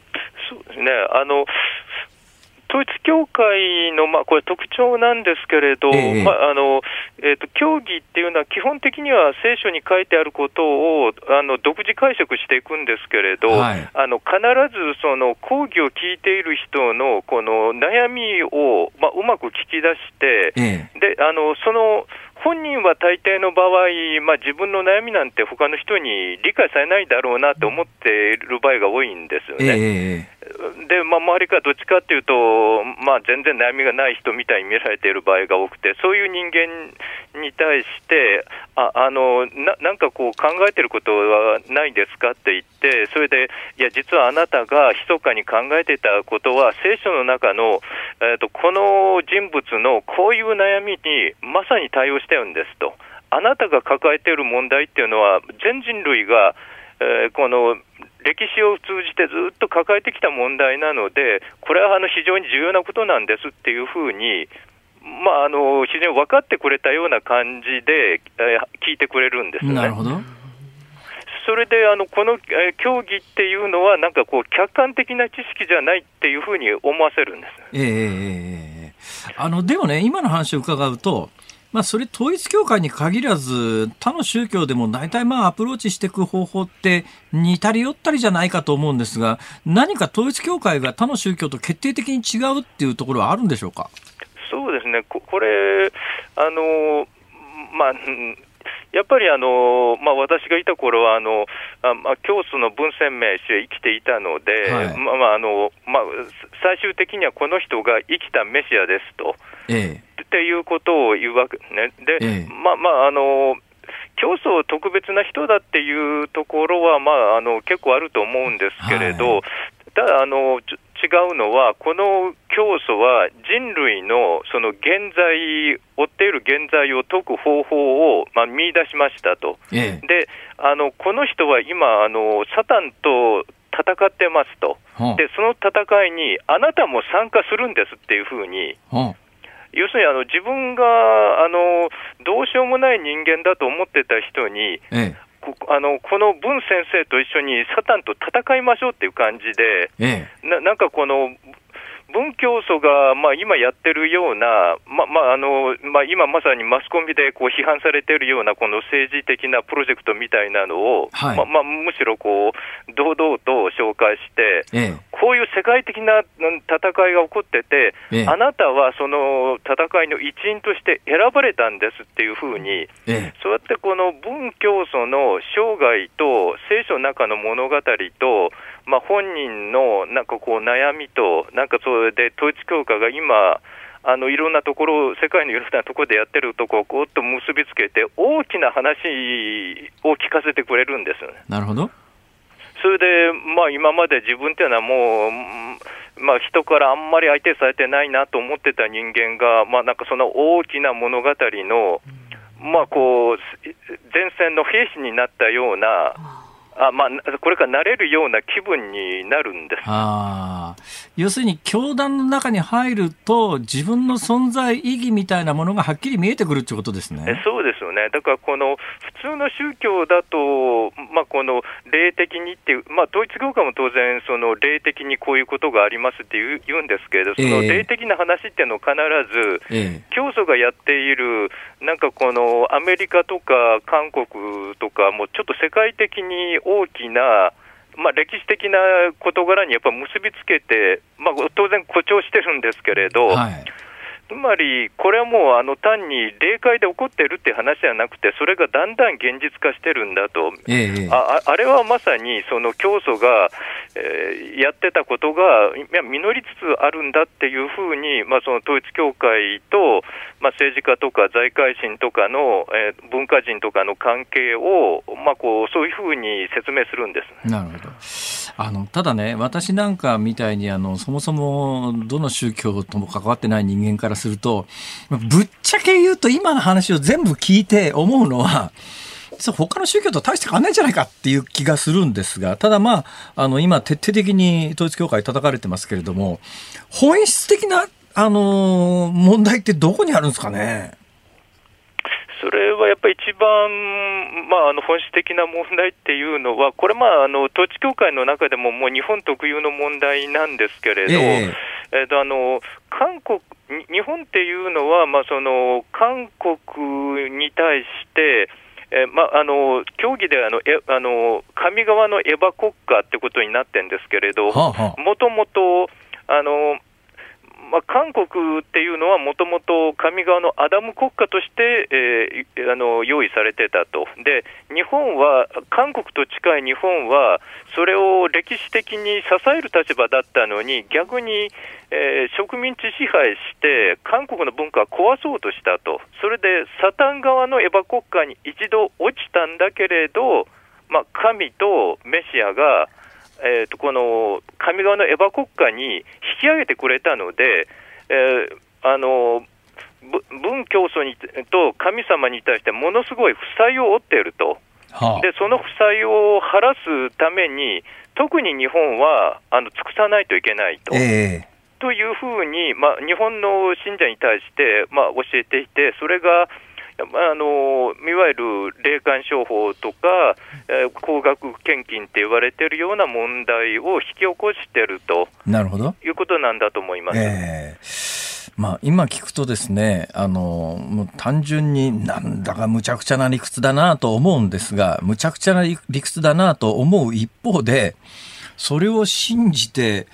そうですね。あの、統一教会の、まあ、これ、特徴なんですけれど、えまああのえーと、教義っていうのは、基本的には聖書に書いてあることをあの独自解釈していくんですけれど、はい、あの必ずその講義を聞いている人のこの悩みを、まあ、うまく聞き出して、え、であのその本人は大抵の場合、まあ、自分の悩みなんて他の人に理解されないだろうなと思っている場合が多いんですよね。えー、で、まあ、周りからどっちかっていうと、まあ、全然悩みがない人みたいに見られている場合が多くて、そういう人間に対して、ああのななんかこう考えてることはないですかって言って、それで、いや、実はあなたが密かに考えてたことは、聖書の中の、えーと、この人物のこういう悩みにまさに対応してるんですと。あなたが抱えている問題っていうのは、全人類が、えー、この歴史を通じてずっと抱えてきた問題なので、これはあの非常に重要なことなんですっていうふうに、まあ、あの非常に分かってくれたような感じで、えー、聞いてくれるんですね。なるほどそれであのこの、えー、競技っていうのは、なんかこう、客観的な知識じゃないっていうふうに思わせるんです。えー、あのでもね、今の話を伺うと、まあ、それ統一教会に限らず他の宗教でも大体まあアプローチしていく方法って似たり寄ったりじゃないかと思うんですが何か統一教会が他の宗教と決定的に違うっていうところはあるんでしょうか？そうですね、これ、あのまあ、やっぱりあの、まあ、私がいた頃はあのあまあ、教祖の文鮮明氏は生きていたので、はい、まあまああのまあ、最終的にはこの人が生きたメシアですと、ええ、っていうことを言うわけね。で、ええ、まあまああの教祖特別な人だっていうところは、まあ、あの結構あると思うんですけれど、はい、ただあの、違うのは、この教祖は人類のその現在、追っている現在を解く方法を、まあ、見出しましたと、ええ、であのこの人は今あの、サタンと戦ってますと、でその戦いにあなたも参加するんですっていうふうに。要するにあの自分があのどうしようもない人間だと思ってた人に、ええ、こあのこの文先生と一緒にサタンと戦いましょうっていう感じで、ええ、ななんかこの文教祖が、まあ、今やってるような、ままあのまあ、今まさにマスコミでこう批判されているようなこの政治的なプロジェクトみたいなのを、はい、ままあ、むしろこう堂々と紹介して、ええ、こういう世界的な戦いが起こってて、ええ、あなたはその戦いの一員として選ばれたんですっていうふうに、そうやってこの文教祖の生涯と聖書の中の物語と、まあ、本人のなんかこう悩みと、なんかそれで統一教会が今、あのいろんなところ、世界のいろんなところでやってるところをこうっと結びつけて、大きな話を聞かせてくれるんですよね。なるほどそれで、まあ、今まで自分っていうのはもう、まあ、人からあんまり相手されてないなと思ってた人間が、まあ、なんかその大きな物語の、まあ、こう前線の兵士になったような。あまあ、これからなれるような気分になるんです。あ要するに、教団の中に入ると、自分の存在意義みたいなものがはっきり見えてくるってことですね。そうですよね、だからこの普通の宗教だと、まあ、この霊的にっていう、まあ、統一教会も当然、その霊的にこういうことがありますって言う言うんですけれど、その霊的な話っていうのを必ず、えー、教祖がやっている、なんかこのアメリカとか韓国とか、もうちょっと世界的に大きな、まあ、歴史的な事柄にやっぱり結びつけて、まあ、当然誇張してるんですけれど、はい。つまり、これはもうあの単に霊界で起こってるっていう話じゃなくて、それがだんだん現実化してるんだと、ええ、ああれはまさにその教祖が、えー、やってたことが実りつつあるんだっていうふうに、まあ、その統一教会と、まあ、政治家とか財界人とかの、えー、文化人とかの関係を、まあ、こうそういうふうに説明するんです。なるほどあのただね、私なんかみたいにあの、そもそもどの宗教とも関わってない人間からすると、ぶっちゃけ言うと、今の話を全部聞いて思うのは、実は他の宗教と大して変わんないんじゃないかっていう気がするんですが、ただまあ、あの、今徹底的に統一教会叩かれてますけれども、本質的な、あの問題ってどこにあるんですかね？それはやっぱり一番、まあ、あの本質的な問題っていうのは、これ、まあ、あの統一教会の中でももう日本特有の問題なんですけれど、えー、えーとあの韓国日本っていうのは、まあ、その韓国に対して、えーまあ、あの競技であのえあの上側のエヴァ国家ってことになってるんですけれど、もともと、あのまあ、韓国っていうのはもともと上側のアダム国家として、えー、あの用意されてたと、で日本は、韓国と近い日本は、それを歴史的に支える立場だったのに、逆に、えー、植民地支配して、韓国の文化を壊そうとしたと、それでサタン側のエヴァ国家に一度落ちたんだけれど、まあ、神とメシアが、えーと、この上側のエヴァ国家に引き上げてくれたので、えー、あの文教祖にと神様に対してものすごい負債を負っていると、はあ、でその負債を晴らすために、特に日本はあの尽くさないといけないと。えーというふうに、まあ、日本の信者に対して、まあ、教えていて、それがあのいわゆる霊感商法とか、えー、高額献金って言われてるような問題を引き起こしてると。なるほど。いうことなんだと思います。えーまあ、今聞くとですね、あの、もう単純になんだかむちゃくちゃな理屈だなと思うんですが、むちゃくちゃな理屈だなと思う一方で、それを信じて、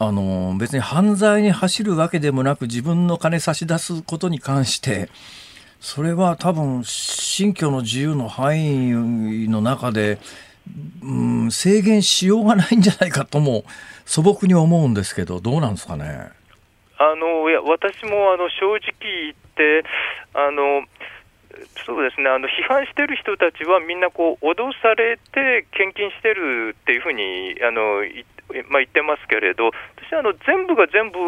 あの、別に犯罪に走るわけでもなく自分の金差し出すことに関して、それは多分信教の自由の範囲の中で、うん、制限しようがないんじゃないかとも素朴に思うんですけどどうなんですかね？あのいや私もあの正直言ってあのそうですねあの批判してる人たちはみんなこう脅されて献金してるっていうふうにあのまあ、言ってますけれど、私はあの全部が全部、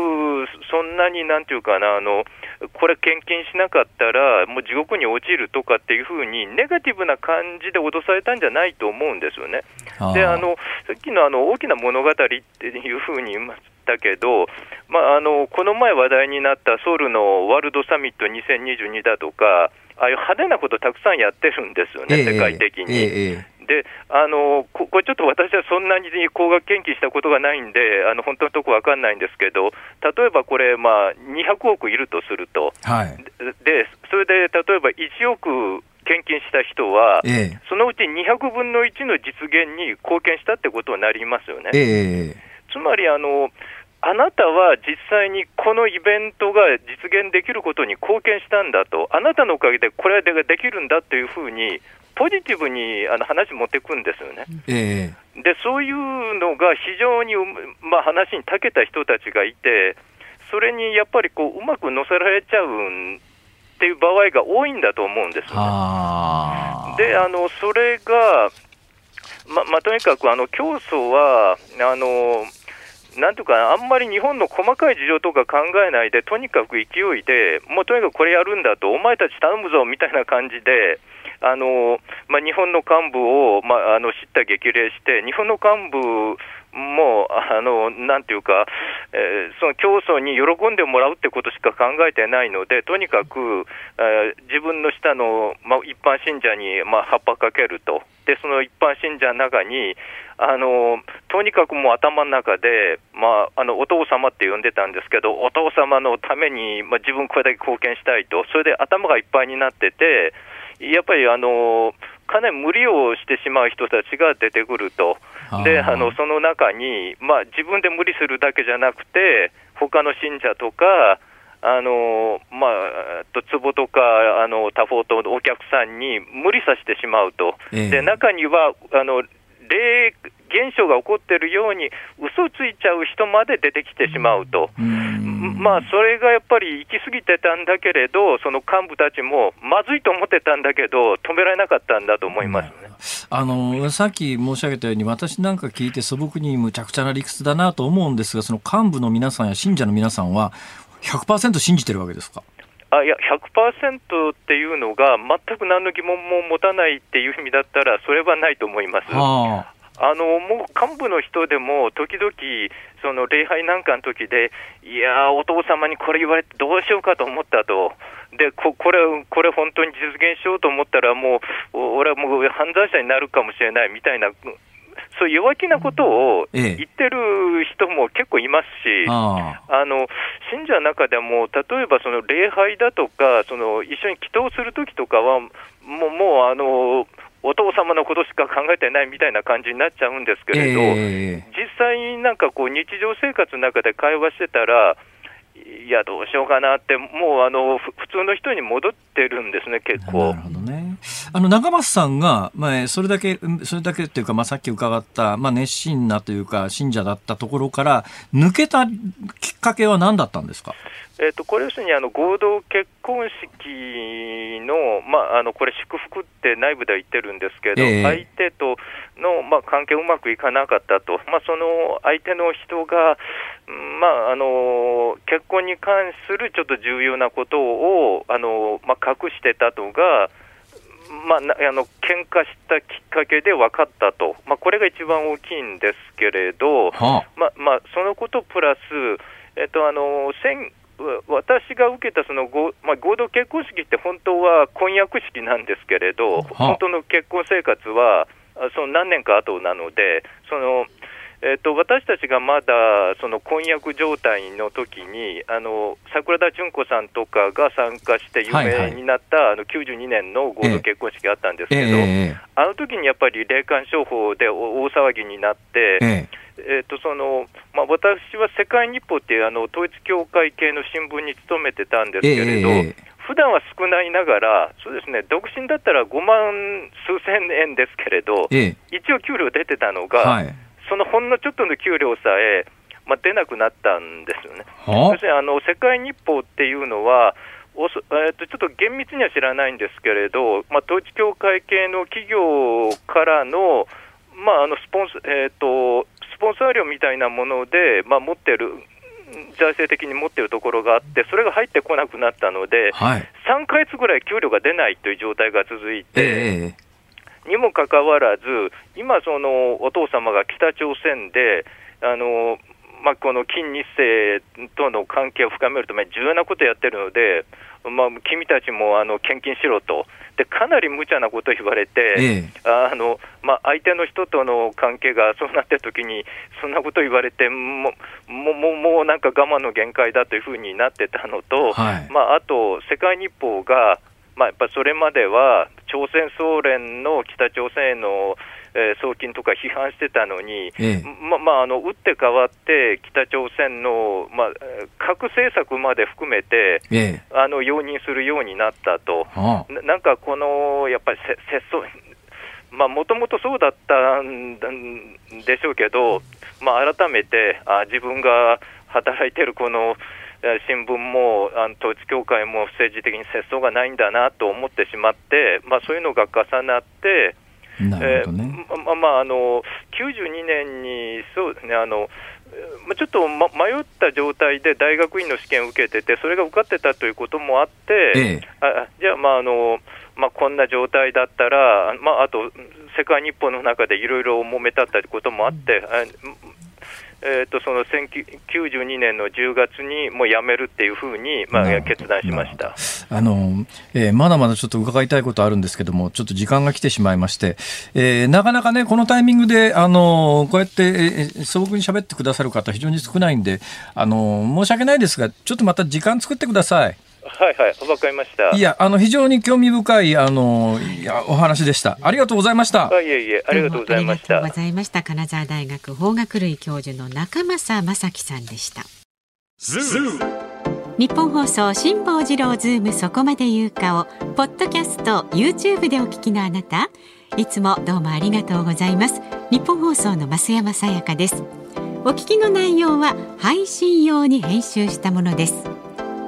そんなになんていうかなあの、これ、献金しなかったら、もう地獄に落ちるとかっていうふうに、ネガティブな感じで脅されたんじゃないと思うんですよね。であのさっきのあの大きな物語っていうふうに言いましたけど、まあ、あのこの前話題になったソウルのワールドサミット2022だとか、ああいう派手なことたくさんやってるんですよね、世界的に。ええであのここれちょっと私はそんなに高額献金したことがないんで、あの本当のとこ分かんないんですけど、例えばこれ、まあ、200億いるとすると、はい、でそれで例えば1億献金した人は、ええ、そのうち200分の1の実現に貢献したってことになりますよね。え、つまりあのあなたは実際にこのイベントが実現できることに貢献したんだと、あなたのおかげでこれができるんだというふうにポジティブにあの話持っていくんですよね。えー、でそういうのが非常に、まあ、話に長けた人たちがいて、それにやっぱりこううまく乗せられちゃうっていう場合が多いんだと思うんですよね。であのそれが、ままあ、とにかくあの競争はあのなんとか、あんまり日本の細かい事情とか考えないで、とにかく勢いで、もうとにかくこれやるんだと、お前たち頼むぞみたいな感じで、あのまあ、日本の幹部を、まあ、あの知った激励して、日本の幹部もあのなんていうか、えー、その競争に喜んでもらうってことしか考えてないので、とにかく、えー、自分の下の、まあ、一般信者に、まあ、葉っぱかけると、でその一般信者の中に、あのとにかくもう頭の中で、まあ、あのお父様って呼んでたんですけど、お父様のために、まあ、自分これだけ貢献したいと、それで頭がいっぱいになってて、やっぱりあのかなり無理をしてしまう人たちが出てくると、であのその中に、まあ、自分で無理するだけじゃなくて、他の信者とか、あのまあ、と壺とかあの他方とお客さんに無理させてしまうと、えー、で中にはあの霊現象が起こっているように嘘ついちゃう人まで出てきてしまうと、まあ、それがやっぱり行き過ぎてたんだけれど、その幹部たちもまずいと思ってたんだけど、止められなかったんだと思いますね。あのさっき申し上げたように私なんか聞いて素朴にむちゃくちゃな理屈だなと思うんですがその幹部の皆さんや信者の皆さんは100%信じてるわけですか？あいや100%っていうのが全く何の疑問も持たないっていう意味だったらそれはないと思います。ああのもう幹部の人でも時々、その礼拝なんかの時で、いやお父様にこれ言われてどうしようかと思ったと、でここれ、これ本当に実現しようと思ったら、もう俺はもう犯罪者になるかもしれないみたいな、そういう弱気なことを言ってる人も結構いますし、あの信者の中でも、例えばその礼拝だとか、その一緒に祈祷するときとかは、もうもうあのお父様のことしか考えてないみたいな感じになっちゃうんですけれど、えー、実際になんかこう日常生活の中で会話してたら、いや、どうしようかなって、もうあの普通の人に戻ってるんですね、結構。なるほどね。あの長松さんが、まあ、それだけ、それだけっていうか、まあ、さっき伺った、まあ、熱心なというか、信者だったところから、抜けたきっかけは何だったんですか？えーと、これ要するにあの合同結婚式の,、まあ、あのこれ、祝福って内部では言ってるんですけど、えー、相手との、まあ、関係うまくいかなかったと、まあ、その相手の人が、まああの結婚に関するちょっと重要なことをあの、まあ、隠してたとが、まあ、あの喧嘩したきっかけで分かったと、まあ、これが一番大きいんですけれど、はあ、ままあ、そのことプラス、えっと、あの私が受けたその合,、まあ、合同結婚式って本当は婚約式なんですけれど、本当の結婚生活はその何年か後なので、そのえーと、私たちがまだその婚約状態の時にあの桜田淳子さんとかが参加して有名になった、はいはい、あの92年の合同結婚式があったんですけど、えー、あの時にやっぱり霊感商法で大騒ぎになって、えーえーとそのまあ、私は世界日報っていうあの統一教会系の新聞に勤めてたんですけれど、えー、普段は少ないながら、そうですね、独身だったら5万数千円ですけれど、えー、一応給料出てたのが、はい、そのほんのちょっとの給料さえ、まあ、出なくなったんですよね。要するにあの世界日報っていうのは、おそえー、とちょっと厳密には知らないんですけれど、まあ、統一教会系の企業からの、まあ、あのスポンス、えーとポンサー料みたいなもので、まあ、持ってる財政的に持ってるところがあって、それが入ってこなくなったので、はい、3か月ぐらい給料が出ないという状態が続いて、えー、にもかかわらず、今、そのお父様が北朝鮮で、あのまあ、この金日成との関係を深めるために重要なことをやってるので、まあ、君たちもあの献金しろと、でかなり無茶なことを言われて、ええ、あのまあ、相手の人との関係がそうなったときに、そんなことを言われても、もももうなんか我慢の限界だというふうになってたのと、はい、まあ、あと、世界日報が、まあ、やっぱそれまでは朝鮮総連の北朝鮮へのえー、送金とか批判してたのに、ええ、ままあ、あの打って変わって北朝鮮の、まあ、核政策まで含めて、え、あの容認するようになったと、ななんかこのやっぱり節操、もともとそうだったんでしょうけど、まあ、改めてあ自分が働いてるこの新聞もあの統一教会も政治的に節操がないんだなと思ってしまって、まあ、そういうのが重なって。えー、まあ、まあ、あの、92年に、そうですね、あの、ちょっと、ま、迷った状態で大学院の試験を受けてて、それが受かってたということもあって、ええ、あじゃあ、まああのまあ、こんな状態だったら、まあ、あと世界日報の中でいろいろ揉めたってこともあって、えーと、その92年の10月にもう辞めるっていうふうに、まあ、決断しました。あの、えー、まだまだちょっと伺いたいことあるんですけども、ちょっと時間が来てしまいまして、えー、なかなかね、このタイミングで、あのこうやって、えー、素朴に喋ってくださる方、非常に少ないんで、あの申し訳ないですが、ちょっとまた時間作ってください。はいはい、わかりました。いや、あの、非常に興味深い、あの、いや、お話でした。ありがとうございました。いえいえ、ありがとうございました。ありがとうございました。金沢大学法学類教授の仲正昌樹さんでした。ニッポン放送辛坊治郎ズームそこまで言うかをポッドキャスト YouTube でお聞きのあなたいつもどうもありがとうございますニッポン放送の増山さやかですお聞きの内容は配信用に編集したものです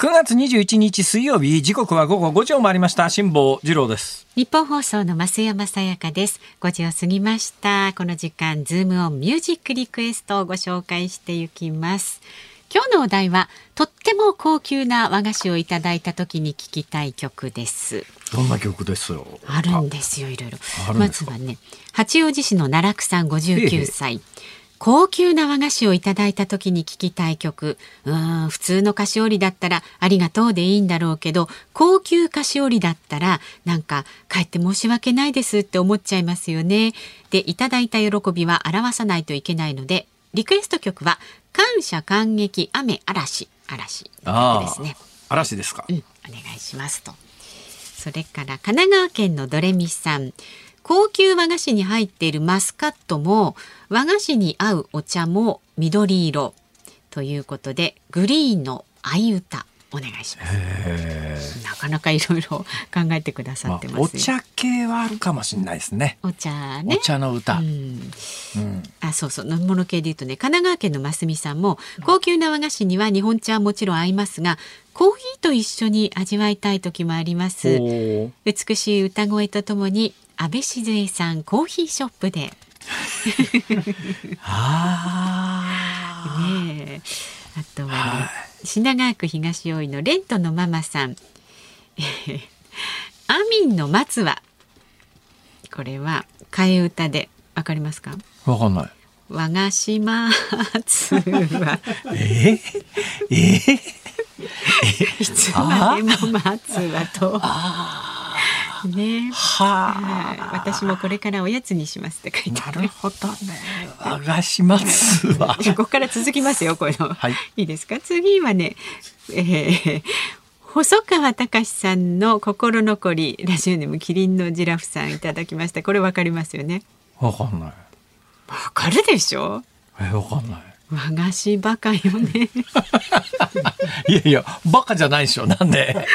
9月21日水曜日時刻は午後5時を回りました。辛坊治郎です。ニッポン放送の増山さやかです。5時を過ぎました。この時間ズームオンミュージックリクエストをご紹介していきます。今日のお題はとっても高級な和菓子をいただいた時に聞きたい曲です。どんな曲ですよ。あるんですよいろいろ。まずはね八王子市の奈落さん59歳高級な和菓子をいただいた時に聞きたい曲。うん普通の菓子折りだったらありがとうでいいんだろうけど高級菓子折りだったらなんかかえって申し訳ないですって思っちゃいますよね。でいただいた喜びは表さないといけないのでリクエスト曲は感謝感激雨嵐嵐ですね。嵐ですか、うん、お願いしますと。それから神奈川県のドレミさん高級和菓子に入っているマスカットも和菓子に合うお茶も緑色ということでグリーンの相歌。お願いします。なかなかいろいろ考えてくださってます、まあ、お茶系はあるかもしれないですね。お茶ね。お茶の歌。うん。うん、あ、そうそう。飲み物系で言うとね、神奈川県のますみさんも高級な和菓子には日本茶はもちろん合いますが、コーヒーと一緒に味わいたい時もあります。美しい歌声とともに安倍静江さんコーヒーショップで。あ ねあとは、ね、は品川区東大井のレントのママさん。アミンの松はこれは替え歌でわかりますか？わかんない。和菓子松はえー、えー、いつまでも松はと。ね。はあ、私もこれからおやつにしますって書いてなるほどね。和菓子ますわ。ここから続きますよ、この。はい。いいですか？次はね、えー、細川隆さんの心残りラジオネームキリンのジラフさんいただきましたこれわかりますよね？わかんないわかるでしょ？えわかんない和菓子バカよね。いやいやバカじゃないでしょなんで？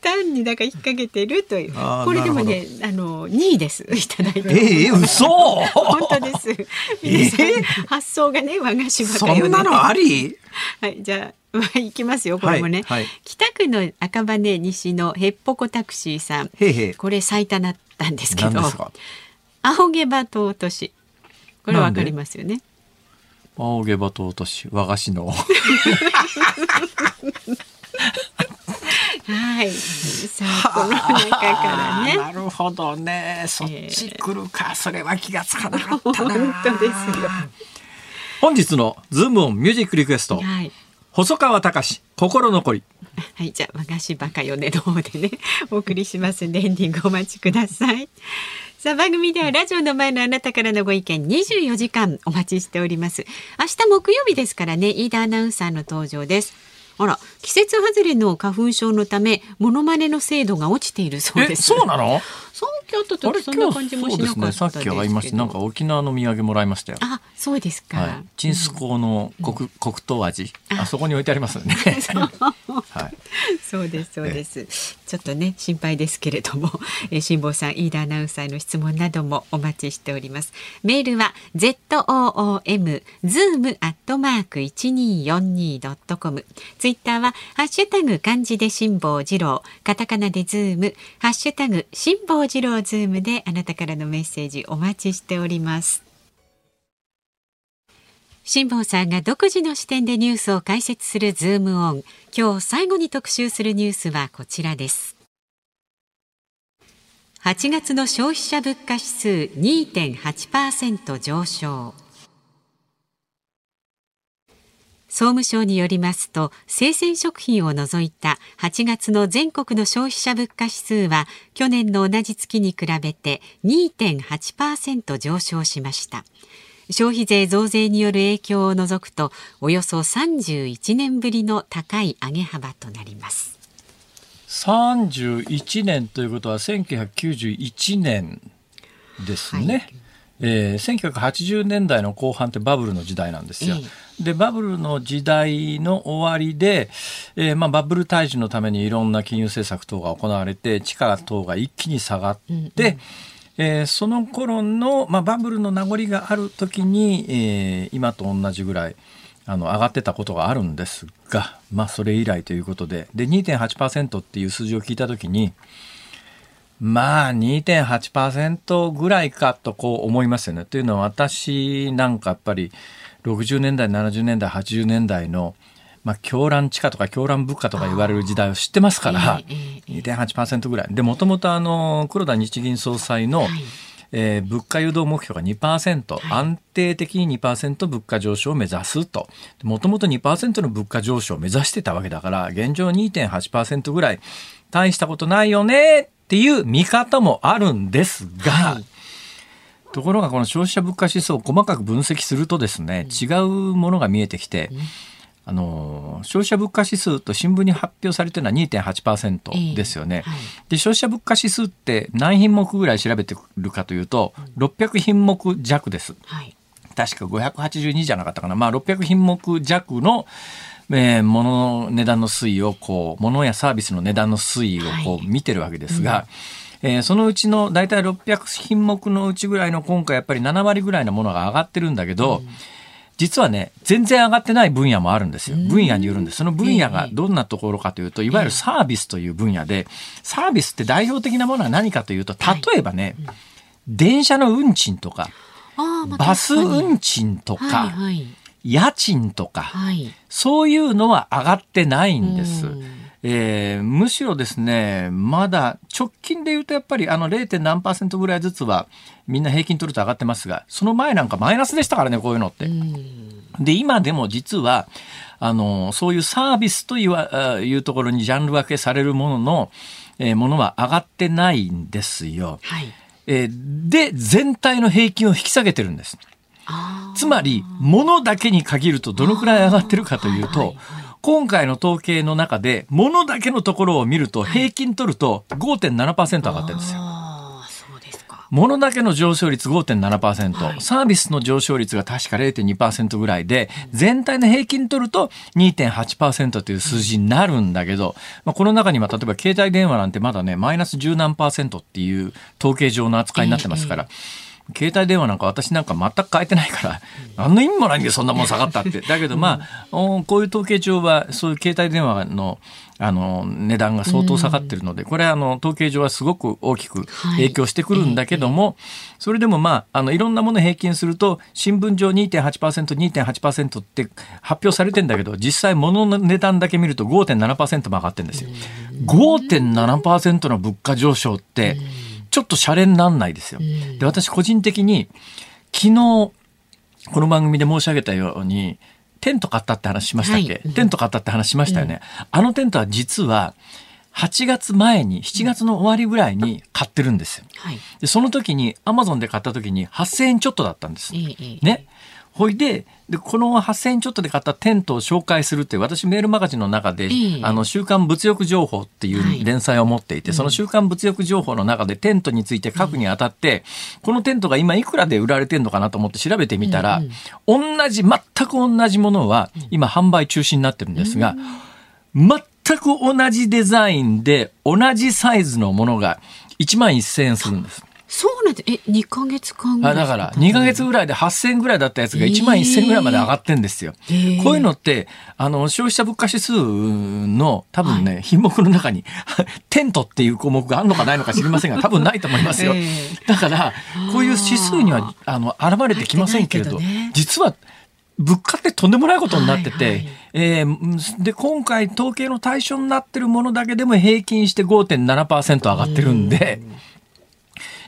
単にだから引っ掛けてるという。これでもねあの2位です。いただいて。ええー、嘘！本当です。皆さん、えー、発想がね和菓子バカよね。そんなのあり？はいじゃあまあ、行きますよこれもね、はい。はい、北区の赤羽西のへっぽこタクシーさん。これ最多なったんですけど。青毛羽と落としこれわかりますよね青毛羽とし和菓子の はい。さあ、この中からね。なるほどね。そっち来るか、えー、それは気がつかなかったな。本当ですよ。本日のズームオンミュージックリクエスト。はい。細川隆心残り。はい、じゃあ和菓子バカよねの方でね、お送りしますエンディングお待ちください。さあ番組ではラジオの前のあなたからのご意見24時間お待ちしております。明日木曜日ですからね、飯田アナウンサーの登場です。あら、季節外れの花粉症のため、モノマネの精度が落ちているそうです。そうなの？さっきあった時そんな感じもしなかったです、ね、さっき会いました。なんか沖縄の土産もらいましたよ。あそうですか、はい、ちんすこうの黒,、うん、黒糖味。あそこに置いてありますね。はい、そうですそうです。ちょっとね心配ですけれども、えー、辛坊さん飯田アナウンサーの質問などもお待ちしております。メールは z o o m zoom アットマーク一二四二ドットコム。ツイッターはハッシュタグ漢字で辛坊治郎。カタカナでズーム。ハッシュタグ辛坊治郎ズームであなたからのメッセージお待ちしております辛坊さんが独自の視点でニュースを解説するズームオン。今日最後に特集するニュースはこちらです。8月の消費者物価指数2.8%上昇。総務省によりますと生鮮食品を除いた8月の全国の消費者物価指数は去年の同じ月に比べて2.8%上昇しました。消費税増税による影響を除くとおよそ31年ぶりの高い上げ幅となります。31年ということは1991年ですね、はい。えー、1980年代の後半ってバブルの時代なんですよ。でバブルの時代の終わりで、えーまあ、バブル退治のためにいろんな金融政策等が行われて地価等が一気に下がって、うんうん、えー、その頃の、まあ、バブルの名残がある時に、えー、今と同じぐらい、あの上がってたことがあるんですが、まあ、それ以来ということでで2.8%っていう数字を聞いた時にまあ2.8%ぐらいかとこう思いますよね。というのは私なんかやっぱり60年代70年代80年代のまあ、狂乱地価とか狂乱物価とか言われる時代を知ってますから、2.8%ぐらい。で、もともとあの、黒田日銀総裁の、えー、物価誘導目標が2%、はい、安定的に2%物価上昇を目指すと。もともと2%の物価上昇を目指してたわけだから、現状2.8%ぐらい、大したことないよねっていう見方もあるんですが、はい、ところがこの消費者物価指数を細かく分析するとですね、違うものが見えてきて、あの消費者物価指数と新聞に発表されてるのは2.8%ですよね、えーはい、で消費者物価指数って何品目ぐらい調べてるかというと600品目弱です、はい、確か582じゃなかったかな、まあ、600品目弱のえー、物の値段の推移をこう物やサービスの値段の推移をこう見てるわけですが、はいうん、えー、そのうちの大体600品目のうちぐらいの今回やっぱり7割ぐらいのものが上がってるんだけど、うん実はね、全然上がってない分野もあるんですよ。分野によるんです。その分野がどんなところかというと、いわゆるサービスという分野で、サービスって代表的なものは何かというと、例えばね、電車の運賃とか、バス運賃とか、家賃とか、そういうのは上がってないんです。えー、むしろですね、まだ直近で言うとやっぱりあの 0. 何パーセントぐらいずつはみんな平均取ると上がってますが、その前なんかマイナスでしたからね、こういうのって。で、今でも実は、あの、そういうサービスといういうところにジャンル分けされるものの、えー、ものは上がってないんですよ。はい、えー、で、全体の平均を引き下げてるんです。つまり、物だけに限るとどのくらい上がってるかというと、今回の統計の中で、物だけのところを見ると、平均取ると5.7%上がってるんですよ。物だけの上昇率5.7%、はい、サービスの上昇率が確か0.2%ぐらいで、全体の平均取ると2.8%という数字になるんだけど、まあ、この中には例えば携帯電話なんてまだね、マイナス10何っていう統計上の扱いになってますから、えー携帯電話なんか私なんか全く変えてないから、何の意味もないんでそんなもん下がったって。だけどまあ、こういう統計上はそういう携帯電話のあの値段が相当下がってるので、これはあの統計上はすごく大きく影響してくるんだけども、それでもまあ、あのいろんなもの平均すると、新聞上2.8%、2.8%って発表されてんだけど、実際物の値段だけ見ると5.7%も上がってるんですよ。5.7%の物価上昇って、ちょっとシャレになんないですよ。で、私個人的に、昨日、この番組で申し上げたように、テント買ったって話しましたっけ、はい、テント買ったって話しましたよね。うん、あのテントは実は、8月前に、7月の終わりぐらいに買ってるんですよ。はい、でその時に、アマゾンで買った時に8000円ちょっとだったんです。ね？ほいで、で、この8000円ちょっとで買ったテントを紹介するって、私メールマガジンの中で、あの、週刊物欲情報っていう連載を持っていて、はい、その週刊物欲情報の中でテントについて書くにあたって、うん、このテントが今いくらで売られてんのかなと思って調べてみたら、うんうん、同じ、全く同じものは今販売中止になってるんですが、全く同じデザインで同じサイズのものが1万1000円するんです。そうなんで、え、2ヶ月間ぐらいだから、2ヶ月ぐらいで8000ぐらいだったやつが1万1000ぐらいまで上がってんですよ。えー、こういうのって、あの、消費者物価指数の多分ね、はい、品目の中に、テントっていう項目があるのかないのか知りませんが、多分ないと思いますよ。えー、だから、こういう指数には、あの、現れてきませんけれど、ね、実は、物価ってとんでもないことになってて、はいはい、えー、で、今回統計の対象になってるものだけでも平均して5.7%上がってるんで、うん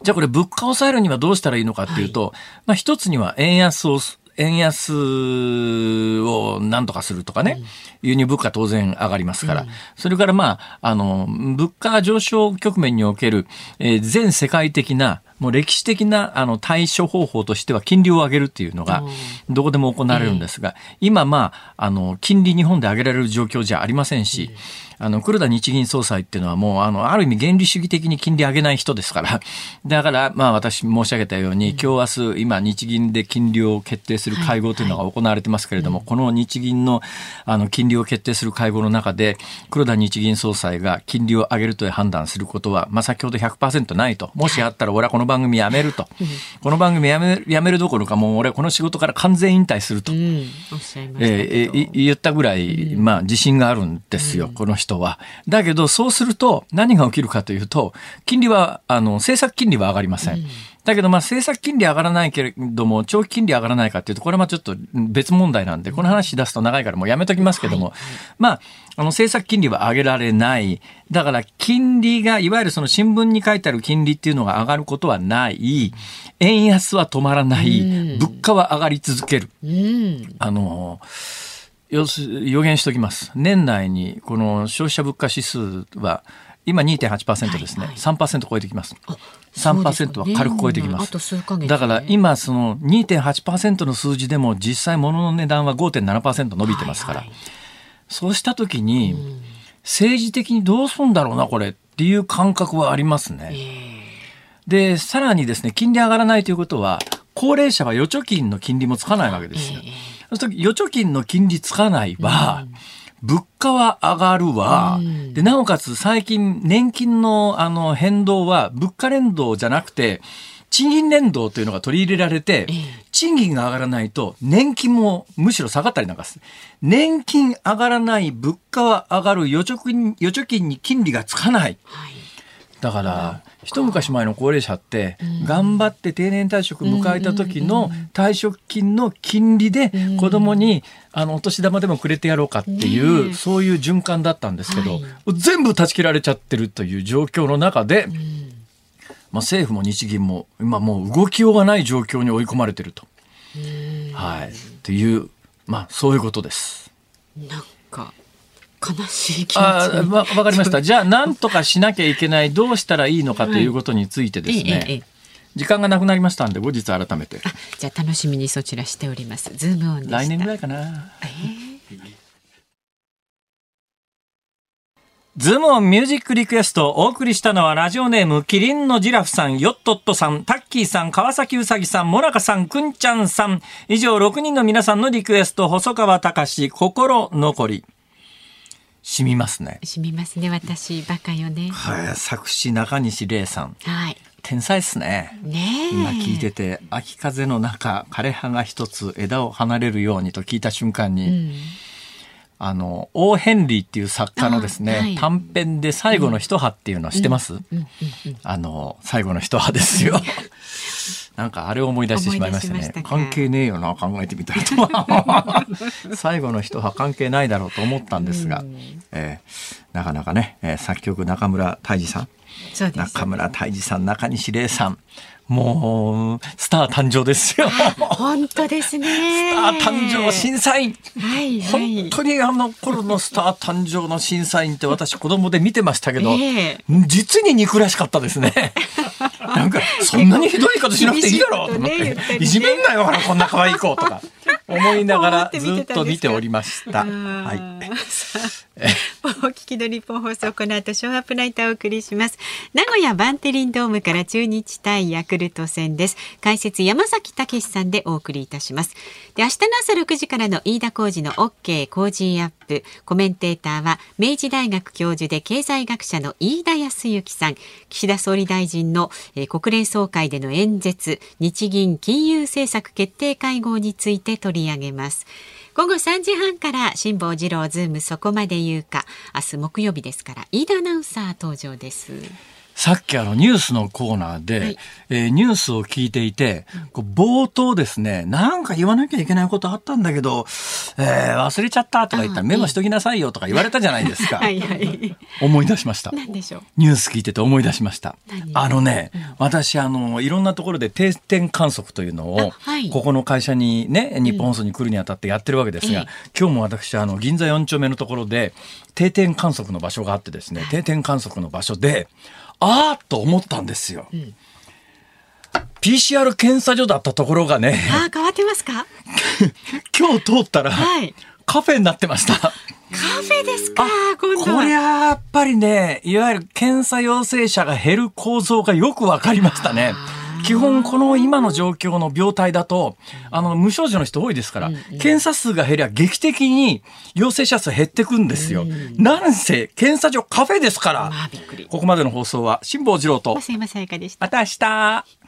じゃあこれ物価を抑えるにはどうしたらいいのかっていうと、はい、まあ一つには円安を円安を何とかするとかね、輸入物価当然上がりますから、それからまあ、あの、物価上昇局面における、えー、全世界的なもう歴史的なあの対処方法としては金利を上げるっていうのがどこでも行われるんですが、今まあ、あの、金利日本で上げられる状況じゃありませんし、あの、黒田日銀総裁っていうのはもう、あの、ある意味原理主義的に金利上げない人ですから、だから、まあ私申し上げたように、今日明日、今日銀で金利を決定する会合というのが行われてますけれども、この日銀の、あの、金利を決定する会合の中で、黒田日銀総裁が金利を上げるという判断することは、まあ先ほど100%ないと。もしあったら、俺はこのの番組やめると。この番組やめやめるどころか、もう俺この仕事から完全引退すると。うん、えー、言ったぐらい、まあ自信があるんですよ、この人は。だけど、そうすると何が起きるかというと、金利は、あの、政策金利は上がりません。だけど、まあ、政策金利上がらないけれども、長期金利上がらないかっていうと、これはちょっと別問題なんで、この話出すと長いからもうやめときますけども、まあ、あの、政策金利は上げられない。だから、金利が、いわゆるその新聞に書いてある金利っていうのが上がることはない。円安は止まらない。物価は上がり続ける。あの、予言しときます。年内に、この消費者物価指数は、今2.8%ですね、はいはい、3%超えてきます。3%は軽く超えてきます。すね、だから今その2.8%の数字でも実際物の値段は5.7%伸びてますから、はいはい、そうした時に政治的にどうするんだろうなこれっていう感覚はありますね。で、さらにですね、金利上がらないということは、高齢者は預貯金の金利もつかないわけですよ。そうすると預貯金の金利つかないは、うん物価は上がるわ。で、なおかつ最近年金のあの変動は物価連動じゃなくて、賃金連動というのが取り入れられて、賃金が上がらないと年金もむしろ下がったりなんかする。年金上がらない、物価は上がる、預貯金預貯金に金利がつかない。だから、一昔前の高齢者って頑張って定年退職迎えた時の退職金の金利で子供にあのお年玉でもくれてやろうかっていうそういう循環だったんですけど全部断ち切られちゃってるという状況の中でまあ政府も日銀も今もう動きようがない状況に追い込まれてると。はい、っていうまあそういうことです。なんか悲しい気持ちあわかりました。じゃあ何とかしなきゃいけないどうしたらいいのかということについてですね、はい、時間がなくなりましたんで後日改めて。じゃあ楽しみにそちらしております。ズームオン来年ぐらいかな、えー、ズームオンミュージックリクエストお送りしたのはラジオネームキリンのジラフさん、ヨットットさん、タッキーさん、川崎うさぎさん、モナカさん、くんちゃんさん、以上6人の皆さんのリクエスト、細川隆心残り。染みますね。染みますね。私バカよね。はい、作詞中西礼さん。はい。天才ですね。ね今聞いてて、秋風の中、枯葉が一つ枝を離れるようにと聞いた瞬間に、うん、あの、オー・ヘンリーっていう作家のですね、はい、短編で最後の一葉っていうの知ってます、あの、最後の一葉ですよ。なんかあれを思い出してしまいましたね。した関係ねえよな、考えてみたらと。最後の人は関係ないだろうと思ったんですが、えー、なかなかね、えー、作曲中村泰治さん、中村泰治さん、中西礼さん、もう、スター誕生ですよ。本当ですね。スター誕生審査員。はい、はい、本当にあの頃のスター誕生の審査員って私子供で見てましたけど、えー、実に憎らしかったですね。なんか、そんなにひどいことしなくていいだろうと思って、いじめんなよ、ほら、こんな可愛い子とか。思いながらずっと見ておりました。はい。お聞きの日本放送この後ショーアップナイターをお送りします。名古屋バンテリンドームから中日対ヤクルト戦です。解説山崎武さんでお送りいたします。で明日の朝6時からの飯田浩二の OK 工事アップ。コメンテーターは明治大学教授で経済学者の飯田康之さん。岸田総理大臣の、えー、国連総会での演説。日銀金融政策決定会合について取り上げます。午後3時半から辛坊治郎ズームそこまで言うか。明日木曜日ですから飯田アナウンサー登場です。さっきあのニュースのコーナーで、はい、えー、ニュースを聞いていて、こう冒頭ですね、なんか言わなきゃいけないことあったんだけど、えー、忘れちゃったとか言ったらメモしときなさいよとか言われたじゃないですか。はいはい、思い出しました。何でしょう？ニュース聞いてて思い出しました。あのね、うん、私あの、いろんなところで定点観測というのを、はい、ここの会社にね、日本放送に来るにあたってやってるわけですが、うん、今日も私あの、銀座4丁目のところで、定点観測の場所があってですね、定点観測の場所で、ああと思ったんですよ。うん PCR 検査所だったところがね。あ変わってますか？今日通ったら、はい、カフェになってました。カフェですか？今度これはやっぱりね、いわゆる検査陽性者が減る構造がよくわかりましたね。基本この今の状況の病態だと、あの、無症状の人多いですから、検査数が減りゃ劇的に陽性者数減ってくんですよ。なんせ、検査所カフェですから。ここまでの放送は辛坊治郎と。また明日。